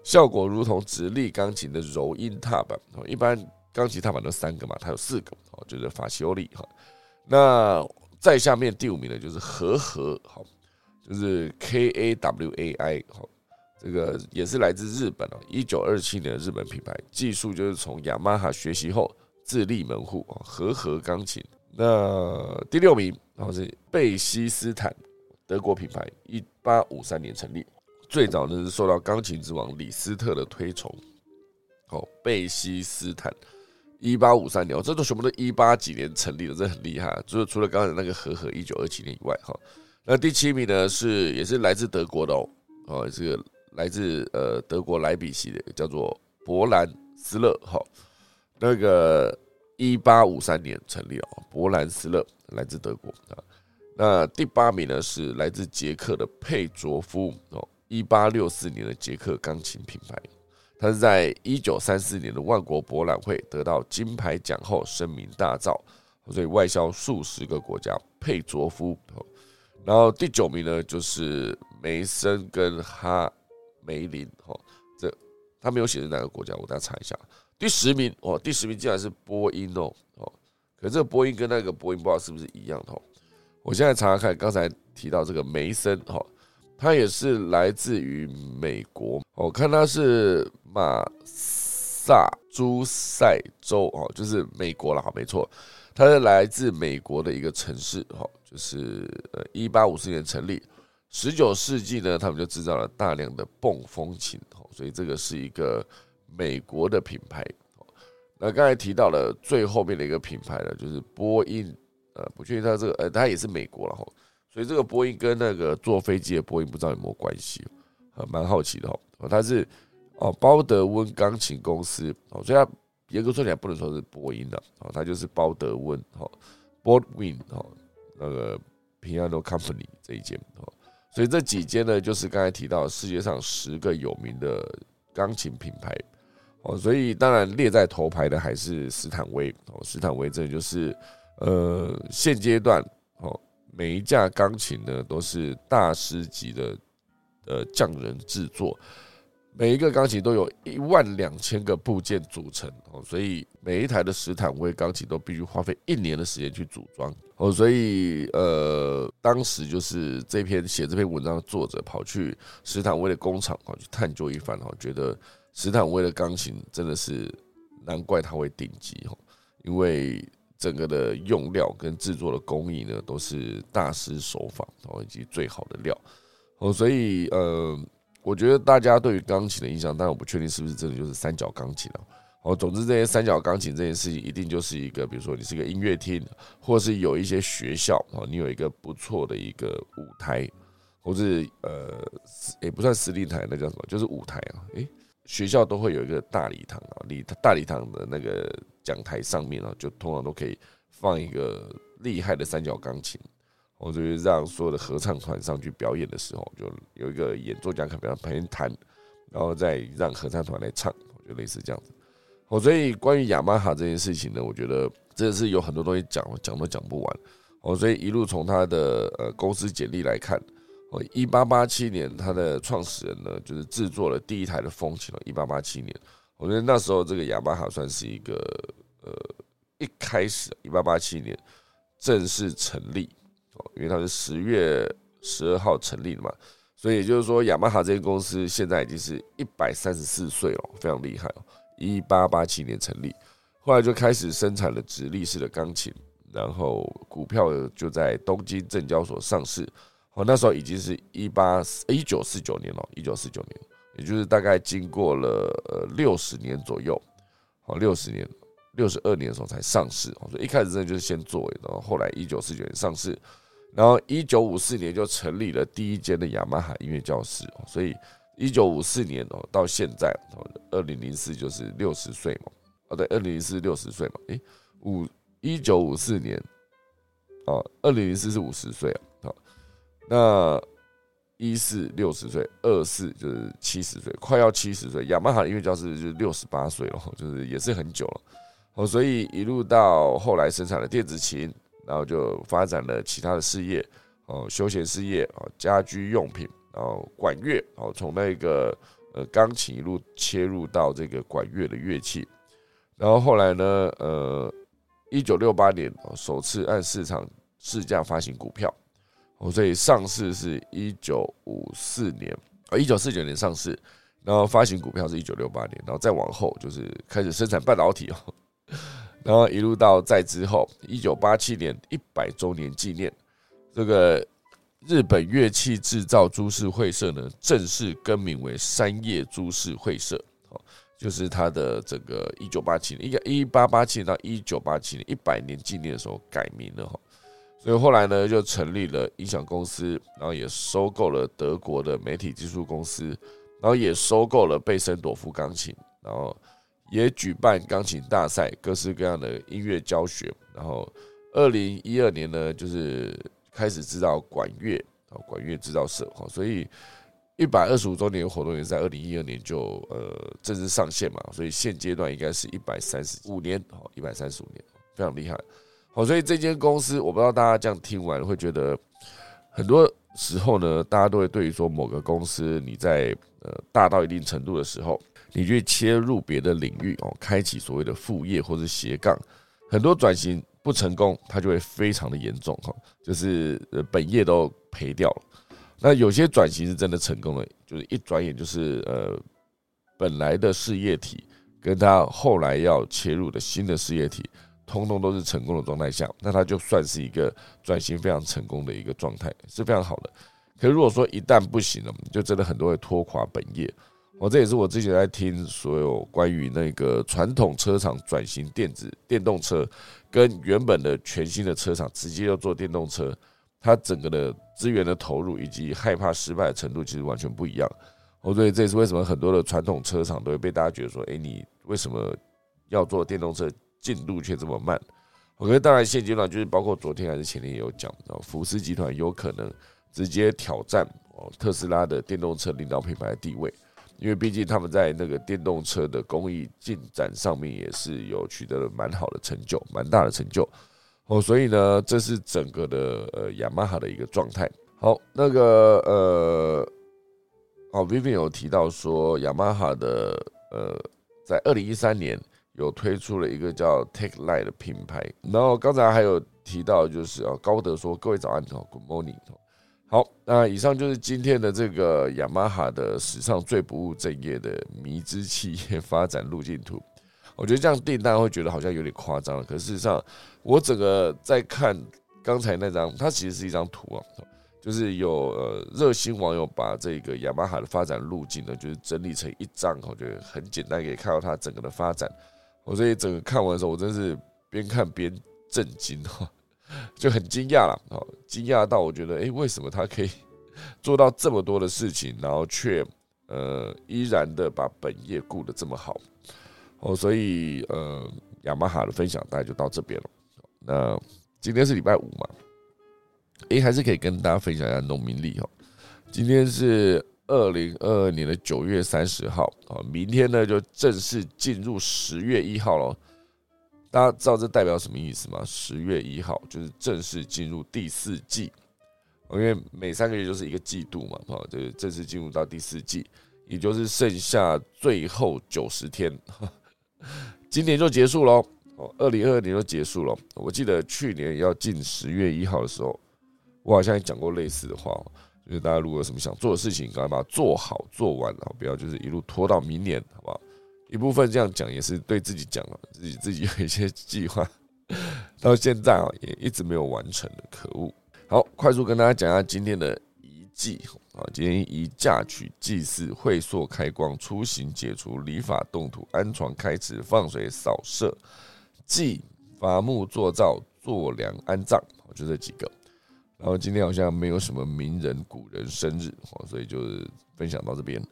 效果如同直立钢琴的柔音踏板哦。一般钢琴踏板都三个嘛，它有四个哦，就是法西欧利哈。那在下面第五名的就是和和好，就是 K A W A I 好，这个也是来自日本哦，一九二七年的日本品牌，技术就是从雅马哈学习后自立门户哦，和和钢琴。那第六名然后是贝希斯坦。德国品牌，一八五三年成立，最早呢是受到钢琴之王李斯特的推崇。哦，贝希斯坦，一八五三年，这都全部都一八几年成立的，这很厉害。就是除了刚才那个和和一九二七年以外，哈，那第七名呢是也是来自德国的哦，哦，这个来自呃德国莱比锡的，叫做博兰斯勒，哈，那个一八五三年成立哦，博兰斯勒来自德国啊。那第八名呢是来自捷克的佩卓夫哦，一八六四年的捷克钢琴品牌，他是在一九三四年的万国博览会得到金牌奖后声名大噪所以外销数十个国家。佩佐夫，然后第九名呢就是梅森跟哈梅林，哈，这他没有写是哪个国家，我大家查一下。第十名哦，第十名竟然是波音哦，哦，可这个波音跟那个波音不知道是不是一样的哦。我现在查查看，刚才提到这个梅森，哈，他也是来自于美国，我看他是马萨诸塞州，哦，就是美国了，哈，没错。它是来自美国的一个城市，哈，就是呃，一八五四年成立。十九世纪呢，他们就制造了大量的泵风琴，哦，所以这个是一个美国的品牌。那刚才提到了最后面的一个品牌呢，就是波音，呃，不确定它这个，呃，它也是美国了，哈，所以这个波音跟那个坐飞机的波音不知道有没有关系，呃，蛮好奇的，哦，它是哦，包德温钢琴公司，哦，所以它。严格说起来，不能说是波音的哦，它就是包德温哈，Baldwin 哈，那个 Piano Company 这一间哦，所以这几间呢，就是刚才提到世界上十个有名的钢琴品牌哦，所以当然列在头牌的还是斯坦威哦，斯坦威这就是呃现阶段哦，每一架钢琴呢都是大师级的呃匠人制作。每一个钢琴都有一万两千个部件组成哦，所以每一台的史坦威钢琴都必须花费一年的时间去组装哦，所以呃，当时就是这篇写这篇文章的作者跑去史坦威的工厂哦去探究一番哦，觉得史坦威的钢琴真的是难怪它会顶级哦，因为整个的用料跟制作的工艺呢都是大师手法哦以及最好的料哦，所以呃。我觉得大家对于钢琴的印象，但我不确定是不是真的就是三角钢琴了。哦，总之这些三角钢琴这件事情，一定就是一个，比如说你是个音乐厅，或是有一些学校哦，你有一个不错的一个舞台，或是呃，也不算实力台，那叫什么？就是舞台啊。诶，学校都会有一个大礼堂啊，礼大礼堂的那个讲台上面啊，就通常都可以放一个厉害的三角钢琴。我就是让所有的合唱团上去表演的时候，就有一个演奏家可能旁边弹，然后再让合唱团来唱，就类似这样子。哦，所以关于雅马哈这件事情呢，我觉得真的是有很多东西讲，讲都讲不完。哦，所以一路从他的呃公司简历来看，哦，一八八七年他的创始人呢，就是制作了第一台的风琴哦，一八八七年，我觉得那时候这个雅马哈算是一个呃一开始一八八七年正式成立哦。因为它是十月十二号成立的嘛，所以也就是说，雅马哈这间公司现在已经是一百三十四岁了，非常厉害哦。一八八七年成立，后来就开始生产了直立式的钢琴，然后股票就在东京证交所上市。哦，那时候已经是一八一九四九年了，一九四九年，也就是大概经过了呃六十年左右，好六十年，六十二年的时候才上市。所以一开始真的就是先做，然后后来一九四九年上市。然后，一九五四年就成立了第一间的雅马哈音乐教室，所以一九五四年哦，到现在二零零四就是六十岁嘛，哦对，二零零四六十岁嘛，诶，五一九五四年哦，二零零四是五十岁啊，好，那一四六十岁，二四就是七十岁，快要七十岁，雅马哈音乐教室就六十八岁了，[LAUGHS] 就是也是很久了，哦，所以一路到后来生产了电子琴。然后就发展了其他的事业，哦，休闲事业哦，家居用品，然后管乐，哦，从那个呃钢琴一路切入到这个管乐的乐器，然后后来呢，呃，一九六八年首次按市场市价发行股票，哦，所以上市是一九五四年，啊，一九四九年上市，然后发行股票是一九六八年，然后再往后就是开始生产半导体哦。[LAUGHS] 然后一路到在之后，一九八七年一百周年纪念，这个日本乐器制造株式会社呢，正式更名为三叶株式会社。哦，就是它的这个一九八七年，一一八八七年到一九八七年一百年纪念的时候改名了哈。所以后来呢，就成立了音响公司，然后也收购了德国的媒体技术公司，然后也收购了贝森朵夫钢琴，然后。也举办钢琴大赛，各式各样的音乐教学。然后，二零一二年呢，就是开始制造管乐，管乐制造社。哈，所以一百二十五周年活动也在二零一二年就呃正式上线嘛。所以现阶段应该是一百三十五年，哦，一百三十五年，非常厉害。好，所以这间公司，我不知道大家这样听完会觉得，很多时候呢，大家都会对于说某个公司你在呃大到一定程度的时候，你去切入别的领域哦，开启所谓的副业或者斜杠，很多转型不成功，它就会非常的严重哈，就是呃本业都赔掉了。那有些转型是真的成功了，就是一转眼就是呃本来的事业体跟他后来要切入的新的事业体。通通都是成功的状态下，那它就算是一个转型非常成功的一个状态，是非常好的。可是如果说一旦不行了，就真的很多会拖垮本业。哦，这也是我之前在听所有关于那个传统车厂转型电子电动车，跟原本的全新的车厂直接要做电动车，它整个的资源的投入以及害怕失败的程度其实完全不一样。我，所以这也是为什么很多的传统车厂都会被大家觉得说，哎，你为什么要做电动车？进度却这么慢，我觉得当然现阶段就是包括昨天还是前天也有讲，哦，福斯集团有可能直接挑战哦特斯拉的电动车领导品牌的地位，因为毕竟他们在那个电动车的工艺进展上面也是有取得了蛮好的成就，蛮大的成就哦，所以呢，这是整个的呃雅马哈的一个状态。好，那个呃，哦，Vivian 有提到说雅马哈的呃，在二零一三年。有推出了一个叫 Take Light 的品牌，然后刚才还有提到，就是啊，高德说各位早安哦，Good morning，好，那以上就是今天的这个雅马哈的史上最不务正业的迷之企业发展路径图。我觉得这样订单会觉得好像有点夸张了，可事实上，我整个在看刚才那张，它其实是一张图啊，就是有热心网友把这个雅马哈的发展路径呢，就是整理成一张，我觉得很简单，可以看到它整个的发展。我所以整个看完的时候，我真是边看边震惊哈，就很惊讶了哦，惊讶到我觉得，哎，为什么他可以 [LAUGHS] 做到这么多的事情，然后却呃依然的把本业顾得这么好哦？所以呃，雅马哈的分享大概就到这边了。那今天是礼拜五嘛，哎，还是可以跟大家分享一下农民历哈。今天是。二零二二年的九月三十号啊，明天呢就正式进入十月一号了。大家知道这代表什么意思吗？十月一号就是正式进入第四季，因为每三个月就是一个季度嘛，啊，就是正式进入到第四季，也就是剩下最后九十天，[LAUGHS] 今年就结束喽。哦，二零二二年就结束了。我记得去年要进十月一号的时候，我好像也讲过类似的话。就是大家如果有什么想做的事情，赶快把它做好做完，然后不要就是一路拖到明年，好不好？一部分这样讲也是对自己讲了，自己自己有一些计划，到现在啊也一直没有完成的，可恶！好，快速跟大家讲一下今天的仪祭啊，今天宜嫁娶、祭祀、会所、开光、出行、解除、礼法、动土、安床、开池、放水、扫射、祭伐木、做灶、做梁、安葬，就这几个。然后今天好像没有什么名人古人生日哦，所以就是分享到这边。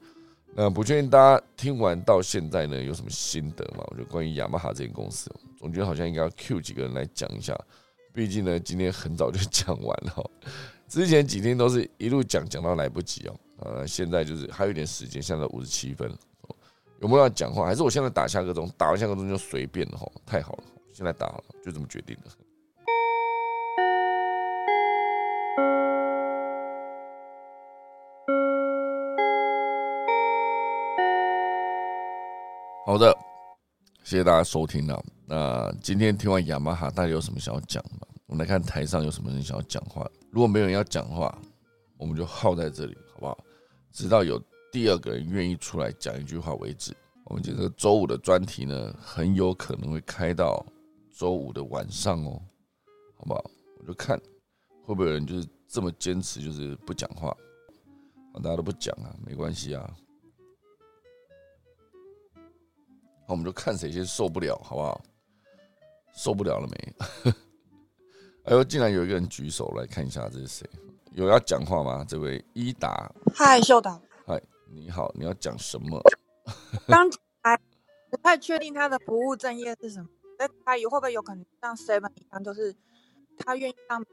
那不确定大家听完到现在呢有什么心得嘛？我觉得关于雅马哈这间公司，总觉得好像应该要 Q 几个人来讲一下。毕竟呢，今天很早就讲完了，之前几天都是一路讲讲到来不及哦。呃，现在就是还有一点时间，现在五十七分，有没有要讲话？还是我现在打下个钟，打完下个钟就随便了哈？太好了，现在打好了，就这么决定了。好的，谢谢大家收听了。那今天听完雅马哈，大家有什么想要讲吗？我们来看台上有什么人想要讲话。如果没有人要讲话，我们就耗在这里，好不好？直到有第二个人愿意出来讲一句话为止。我们这个周五的专题呢，很有可能会开到周五的晚上哦，好不好？我就看会不会有人就是这么坚持，就是不讲话。大家都不讲啊，没关系啊。好，我们就看谁先受不了，好不好？受不了了没？[LAUGHS] 哎呦，竟然有一个人举手来看一下，这是谁？有要讲话吗？这位伊达，嗨，秀导，嗨，你好，你要讲什么？[LAUGHS] 刚才不太确定他的不务正业是什么，但他有会不会有可能像 Seven 一样，就是他愿意让？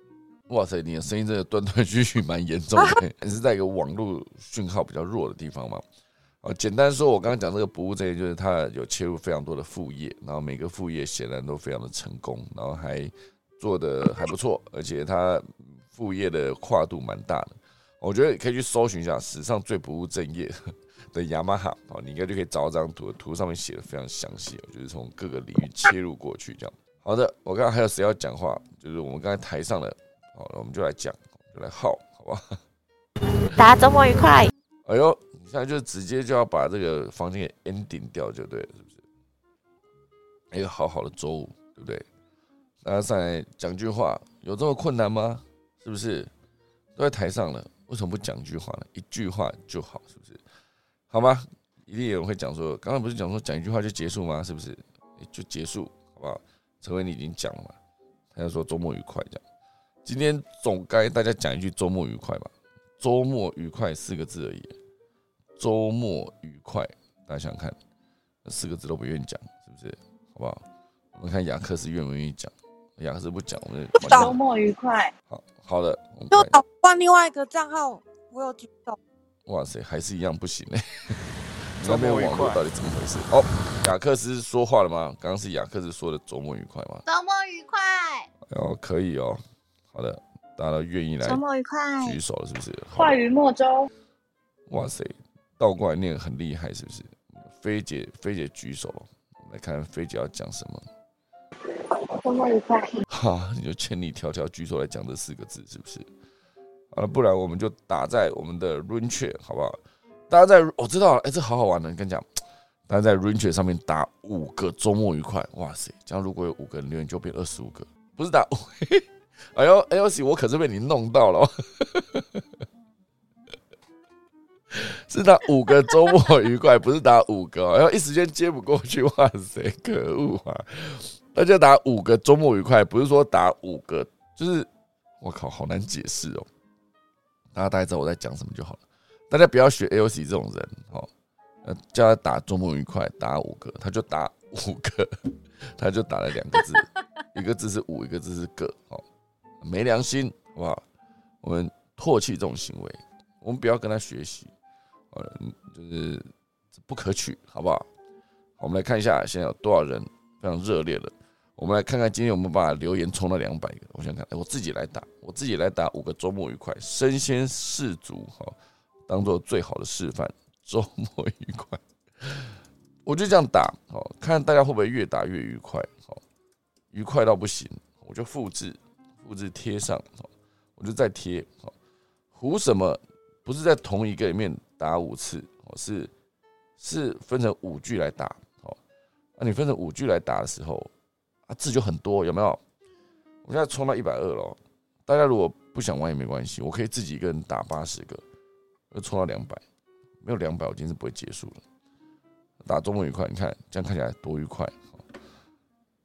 哇塞，你的声音真的断断续续，蛮严重的。[LAUGHS] 你是在一个网络讯号比较弱的地方吗？啊，简单说，我刚刚讲这个不务正业，就是他有切入非常多的副业，然后每个副业显然都非常的成功，然后还做的还不错，而且他副业的跨度蛮大的。我觉得可以去搜寻一下史上最不务正业的雅马哈，哦，你应该就可以找到这张图，图上面写的非常详细，就是从各个领域切入过去这样。好的，我看还有谁要讲话，就是我们刚才台上的，好了，我们就来讲，就来耗，好吧？大家周末愉快。哎呦，你现在就直接就要把这个房间给 ending 掉就对了，是不是？一个好好的周五，对不对？大家上来讲句话，有这么困难吗？是不是？都在台上了。为什么不讲句话呢？一句话就好，是不是？好吗？一定有人会讲说，刚刚不是讲说讲一句话就结束吗？是不是？就结束，好不好？陈伟，你已经讲了嘛？他就说周末愉快，这样。今天总该大家讲一句周末愉快吧？周末愉快四个字而已。周末愉快，大家想想看，四个字都不愿意讲，是不是？好不好？我们看雅克斯愿不愿意讲？雅克斯不讲，我们 [LAUGHS] 周末愉快。好好的，就导换另外一个账号，我有举手。哇塞，还是一样不行呢。[LAUGHS] 那边网络到底怎么回事？哦，雅克斯说话了吗？刚刚是雅克斯说的周末愉快吗？周末愉快。哦，可以哦。好的，大家都愿意来。周末愉快。举手了是不是？话语莫周。哇塞，倒过来念很厉害是不是？菲姐，菲姐举手，来看菲姐要讲什么。周末愉快。哈，你就千里迢迢举手来讲这四个字是不是？啊，不然我们就打在我们的 r u n c h e 好不好？大家在我知道了，哎，这好好玩的，跟你讲，大家在 r u n c h e 上面打五个周末愉快，哇塞，这样如果有五个人留言，就变二十五个，不是打，哎呦哎呦西，我可是被你弄到了，[LAUGHS] 是打五个周末愉快，不是打五个，然后一时间接不过去，哇塞，[LAUGHS] 可恶啊！那就打五个周末愉快，不是说打五个，就是我靠，好难解释哦。大家大概知道我在讲什么就好了。大家不要学 L C 这种人，哦，呃，叫他打周末愉快，打五个，他就打五个，[LAUGHS] 他就打了两个字，一个字是五，一个字是个，哦，没良心，好不好？我们唾弃这种行为，我们不要跟他学习，呃，就是不可取，好不好？我们来看一下现在有多少人非常热烈了。我们来看看今天我们把留言冲到两百个，我想看，我自己来打，我自己来打五个周末愉快，身先士卒，哈。当做最好的示范，周末愉快，我就这样打，好看大家会不会越打越愉快，好，愉快到不行，我就复制，复制贴上，好，我就再贴，好，胡什么？不是在同一个里面打五次，哦，是是分成五句来打，哦，那你分成五句来打的时候，啊字就很多，有没有？我现在冲到一百二了，大家如果不想玩也没关系，我可以自己一个人打八十个。又冲到两百，没有两百，我今天是不会结束了。打周末愉快，你看这样看起来多愉快。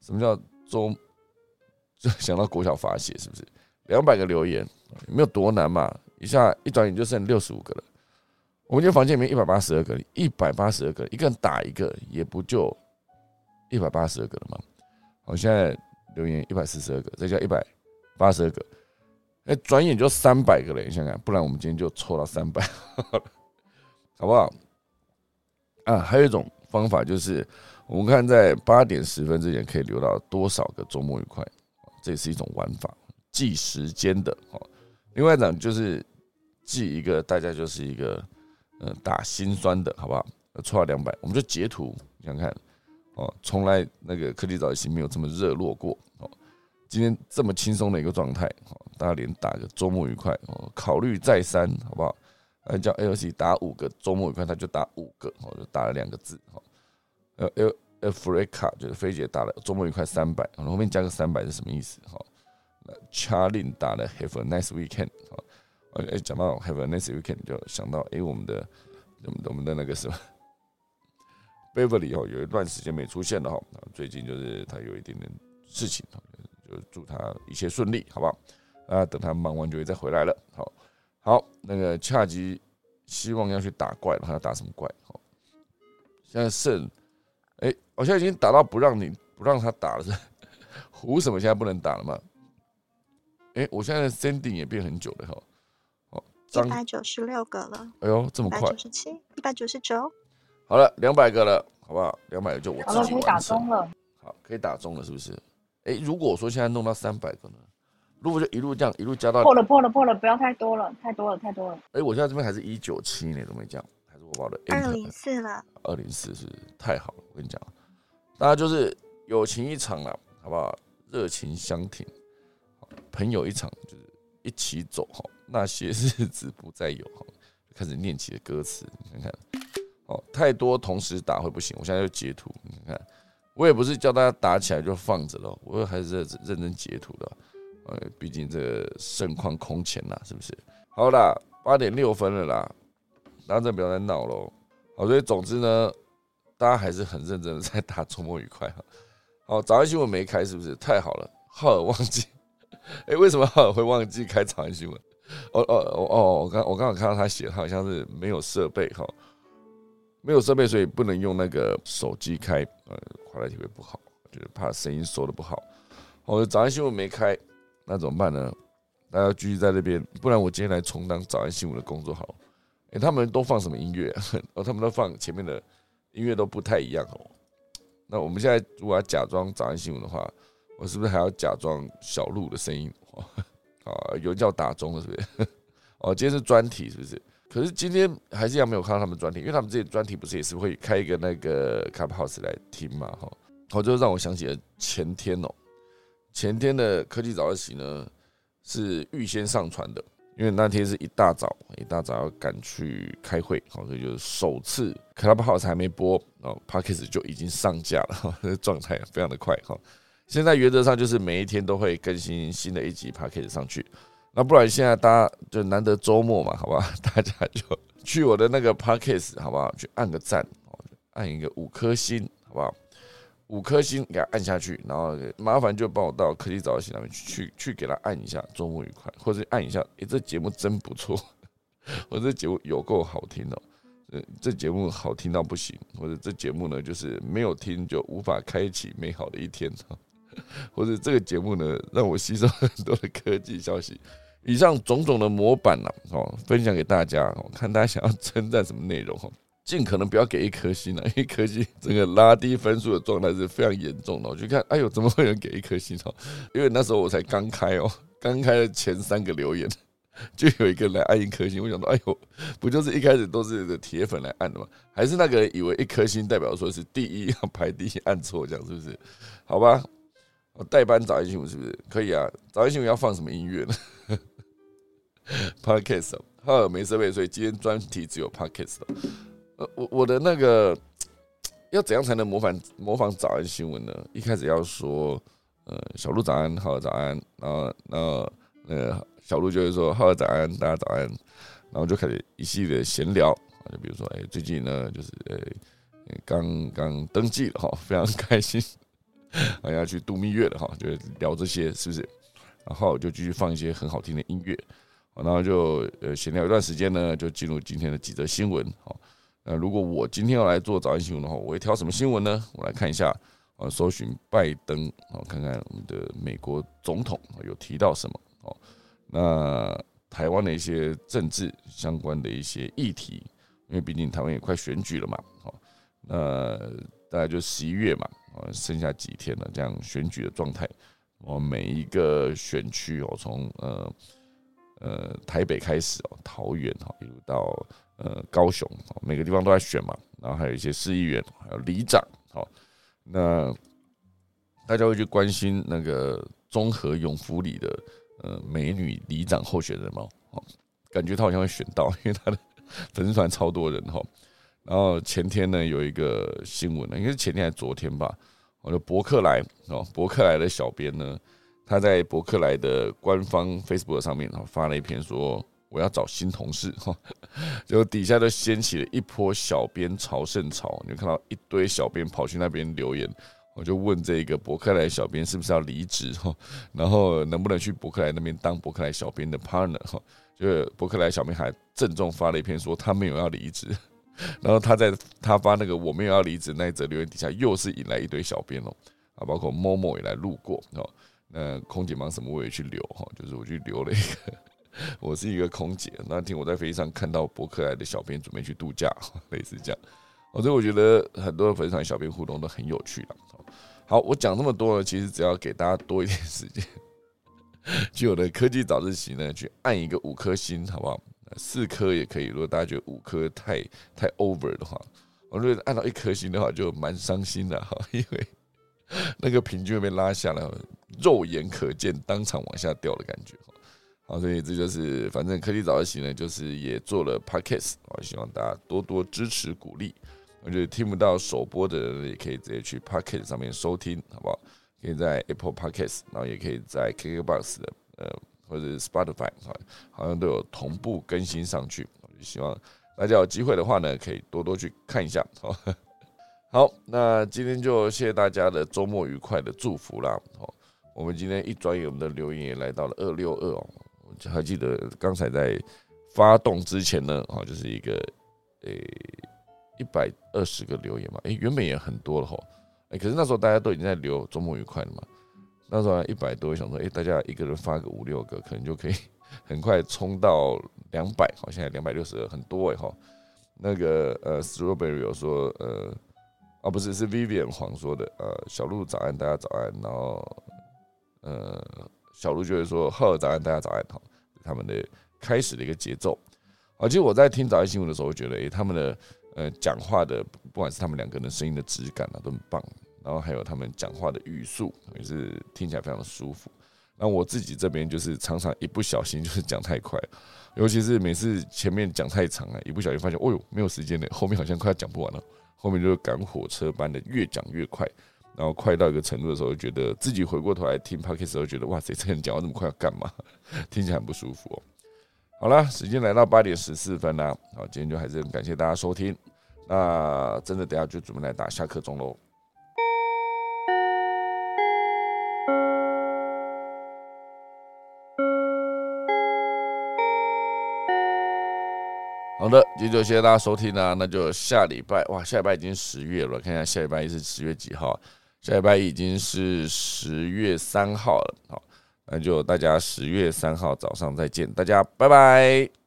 什么叫周？[LAUGHS] 就想到国小发泄是不是？两百个留言，没有多难嘛，一下一转眼就剩六十五个了。我们今天房间里面一百八十二个，一百八十二个，一个人打一个，也不就一百八十二个了吗？我现在留言一百四十二个，再加一百八十二个。哎，转眼就三百个了，你想想，不然我们今天就凑到三百，好不好？啊，还有一种方法就是，我们看在八点十分之前可以留到多少个周末愉快，这也是一种玩法，记时间的。哦，另外一种就是记一个，大家就是一个，呃，打心酸的，好不好？凑到两百，我们就截图，想看，哦，从来那个科技早已经没有这么热络过，哦。今天这么轻松的一个状态哦，大家连打个周末愉快哦，考虑再三，好不好？呃，叫 L C 打五个周末愉快，他就打五个，哦，就打了两个字，哈。呃，L L Freka 就是菲姐打了周末愉快三百，然后后面加个三百是什么意思？哈。那 Charlin 打了 Have a nice weekend，呃，讲到 Have a nice weekend 就想到，哎，我们的我们我们的那个什么 Beverly 哦，有一段时间没出现了哈，最近就是他有一点点事情。就祝他一切顺利，好不好？啊，等他忙完就会再回来了。好，好，那个恰吉希望要去打怪了，他要打什么怪？好，现在剩，哎，我现在已经打到不让你不让他打了，是胡什么？现在不能打了吗？哎，我现在 sending 也变很久了，哈。好，一百九十六个了。哎呦，这么快？一百九十七，一百九十九。好了，两百个了，好不好？两百个就我自己可以打中了。好，可以打中了，是不是？哎，如果我说现在弄到三百个呢？如果就一路这样一路加到破了破了破了，不要太多了，太多了太多了。哎，我现在这边还是一九七呢，都没降，还是我报的二零四了，二零四是太好了，我跟你讲，大家就是友情一场了，好不好？热情相挺，朋友一场就是一起走哈，那些日子不再有，[LAUGHS] 开始念起了歌词，你看看，哦，太多同时打会不行，我现在就截图，你看，我也不是叫大家打起来就放着了，我也还是认认真截图的。呃，毕竟这个盛况空前呐，是不是？好啦，八点六分了啦，大家不要再闹喽。好，所以总之呢，大家还是很认真的在打，周末愉快哈。好，早安新闻没开，是不是？太好了，浩尔忘记。[LAUGHS] 哎，为什么浩尔会忘记开早安新闻？哦哦哦哦，我刚我刚好看到他写，他好像是没有设备哈，没有设备，所以不能用那个手机开，呃，快来体会不好，就是怕声音收的不好。我的早安新闻没开。那怎么办呢？大家继续在那边，不然我今天来充当早安新闻的工作好。哎，他们都放什么音乐？[LAUGHS] 哦，他们都放前面的音乐都不太一样哦。那我们现在如果要假装早安新闻的话，我是不是还要假装小鹿的声音？[LAUGHS] 啊，有人叫打钟了，是不是？[LAUGHS] 哦，今天是专题，是不是？可是今天还是一样没有看到他们专题，因为他们这些专题不是也是会开一个那个 Clubhouse 来听嘛？哈，好，就让我想起了前天哦。前天的科技早自习呢是预先上传的，因为那天是一大早，一大早要赶去开会，好，所以就是首次 Clubhouse 还没播哦 p a c k e s 就已经上架了，这 [LAUGHS] 状态非常的快哈。现在原则上就是每一天都会更新新的一集 p a c k e s 上去，那不然现在大家就难得周末嘛，好吧，[LAUGHS] 大家就去我的那个 p a c k e s 好不好？去按个赞，按一个五颗星，好不好？五颗星给他按下去，然后麻烦就帮我到科技早起那边去，去给他按一下，周末愉快，或者按一下，诶，这节目真不错，[LAUGHS] 我这节目有够好听哦，这节目好听到不行，或者这节目呢就是没有听就无法开启美好的一天，或者这个节目呢让我吸收很多的科技消息，以上种种的模板呢，哦，分享给大家哦，看大家想要称赞什么内容哦。尽可能不要给一颗星了，一颗星这个拉低分数的状态是非常严重的。我就看，哎呦，怎么会有人给一颗星哦？因为那时候我才刚开哦，刚开了前三个留言，就有一个人来按一颗星。我想到，哎呦，不就是一开始都是铁粉来按的吗？还是那个以为一颗星代表说是第一要排第一，按错这样是不是？好吧，我代班早安新闻是不是可以啊？早安新闻要放什么音乐呢？[LAUGHS] Podcast，哈没设备，所以今天专题只有 Podcast。呃，我我的那个 [TSK] 要怎样才能模仿模仿早安新闻呢？一开始要说，呃，小鹿早安，哈早安，然后然后呃，小鹿就会说哈早安，大家早安，然后就开始一系列闲聊啊，就比如说，哎，最近呢，就是呃，刚刚登记了哈，非常开心，[LAUGHS] 啊，要去度蜜月了哈，就聊这些是不是？然后就继续放一些很好听的音乐，然后就呃闲聊一段时间呢，就进入今天的几则新闻，好。那如果我今天要来做早安新闻的话，我会挑什么新闻呢？我来看一下，啊，搜寻拜登，啊，看看我们的美国总统有提到什么哦。那台湾的一些政治相关的一些议题，因为毕竟台湾也快选举了嘛，好，那大概就十一月嘛，啊，剩下几天了，这样选举的状态，我每一个选区哦，从呃呃台北开始哦，桃园哈，一路到。呃，高雄每个地方都在选嘛，然后还有一些市议员，还有里长，好，那大家会去关心那个综合永福里的呃美女里长候选人吗？哦，感觉他好像会选到，因为他的粉丝团超多人哈。然后前天呢有一个新闻呢，应该是前天还是昨天吧，我的博客来哦，博客来的小编呢，他在博客来的官方 Facebook 上面发了一篇说。我要找新同事哈，[LAUGHS] 就底下就掀起了一波小编朝圣潮，你就看到一堆小编跑去那边留言，我就问这个博客来小编是不是要离职哈，然后能不能去博客来那边当博客来小编的 partner 哈，就博客来小编还郑重发了一篇说他没有要离职，[LAUGHS] 然后他在他发那个我没有要离职那一则留言底下又是引来一堆小编哦，啊，包括某某也来路过哦，那空姐忙什么我也去留哈，就是我去留了一个。[LAUGHS] 我是一个空姐，那天我在飞机上看到博客来的小编准备去度假，[LAUGHS] 类似这样，所以我觉得很多的粉丝团小编互动都很有趣了。好，我讲这么多呢，其实只要给大家多一点时间，就我的科技早自习呢，去按一个五颗星，好不好？四颗也可以。如果大家觉得五颗太太 over 的话，我觉得按到一颗星的话就蛮伤心的哈，因为 [LAUGHS] 那个平均会被拉下来，肉眼可见当场往下掉的感觉哈。好，所以这就是反正科技早自习呢，就是也做了 podcast，我希望大家多多支持鼓励。我觉得听不到首播的人也可以直接去 podcast 上面收听，好不好？可以在 Apple Podcast，然后也可以在 KKBox 的呃或者 Spotify 哈，好像都有同步更新上去。我就希望大家有机会的话呢，可以多多去看一下。好，好，那今天就谢谢大家的周末愉快的祝福啦。好，我们今天一转眼，我们的留言也来到了二六二哦。我还记得刚才在发动之前呢，啊，就是一个诶。一百二十个留言嘛，哎，原本也很多了吼，哎，可是那时候大家都已经在留周末愉快了嘛，那时候一百多，想说，哎，大家一个人发个五六个，可能就可以很快冲到两百，好，现在两百六十二，很多哎哈。那个呃，Strawberry 有说，呃，啊不是，是 Vivian 黄说的，呃，小鹿早安，大家早安，然后呃，小鹿就会说，赫尔早安，大家早安，哈，他们的开始的一个节奏。啊，其实我在听早安新闻的时候，觉得，哎，他们的。呃，讲话的不管是他们两个人声音的质感啊，都很棒。然后还有他们讲话的语速也是听起来非常的舒服。那我自己这边就是常常一不小心就是讲太快，尤其是每次前面讲太长啊，一不小心发现，哦呦，没有时间了，后面好像快要讲不完了。后面就是赶火车般的越讲越快，然后快到一个程度的时候，觉得自己回过头来听 p o d c a s 时候，觉得哇塞，这人讲话这么快要干嘛？[LAUGHS] 听起来很不舒服哦。好了，时间来到八点十四分啦。好，今天就还是很感谢大家收听。那真的等下就准备来打下课钟喽。好的，今天就谢谢大家收听啦。那就下礼拜哇，下礼拜已经十月了，看一下下礼拜一是十月几号？下礼拜已经是十月三号了。好。那就大家十月三号早上再见，大家拜拜。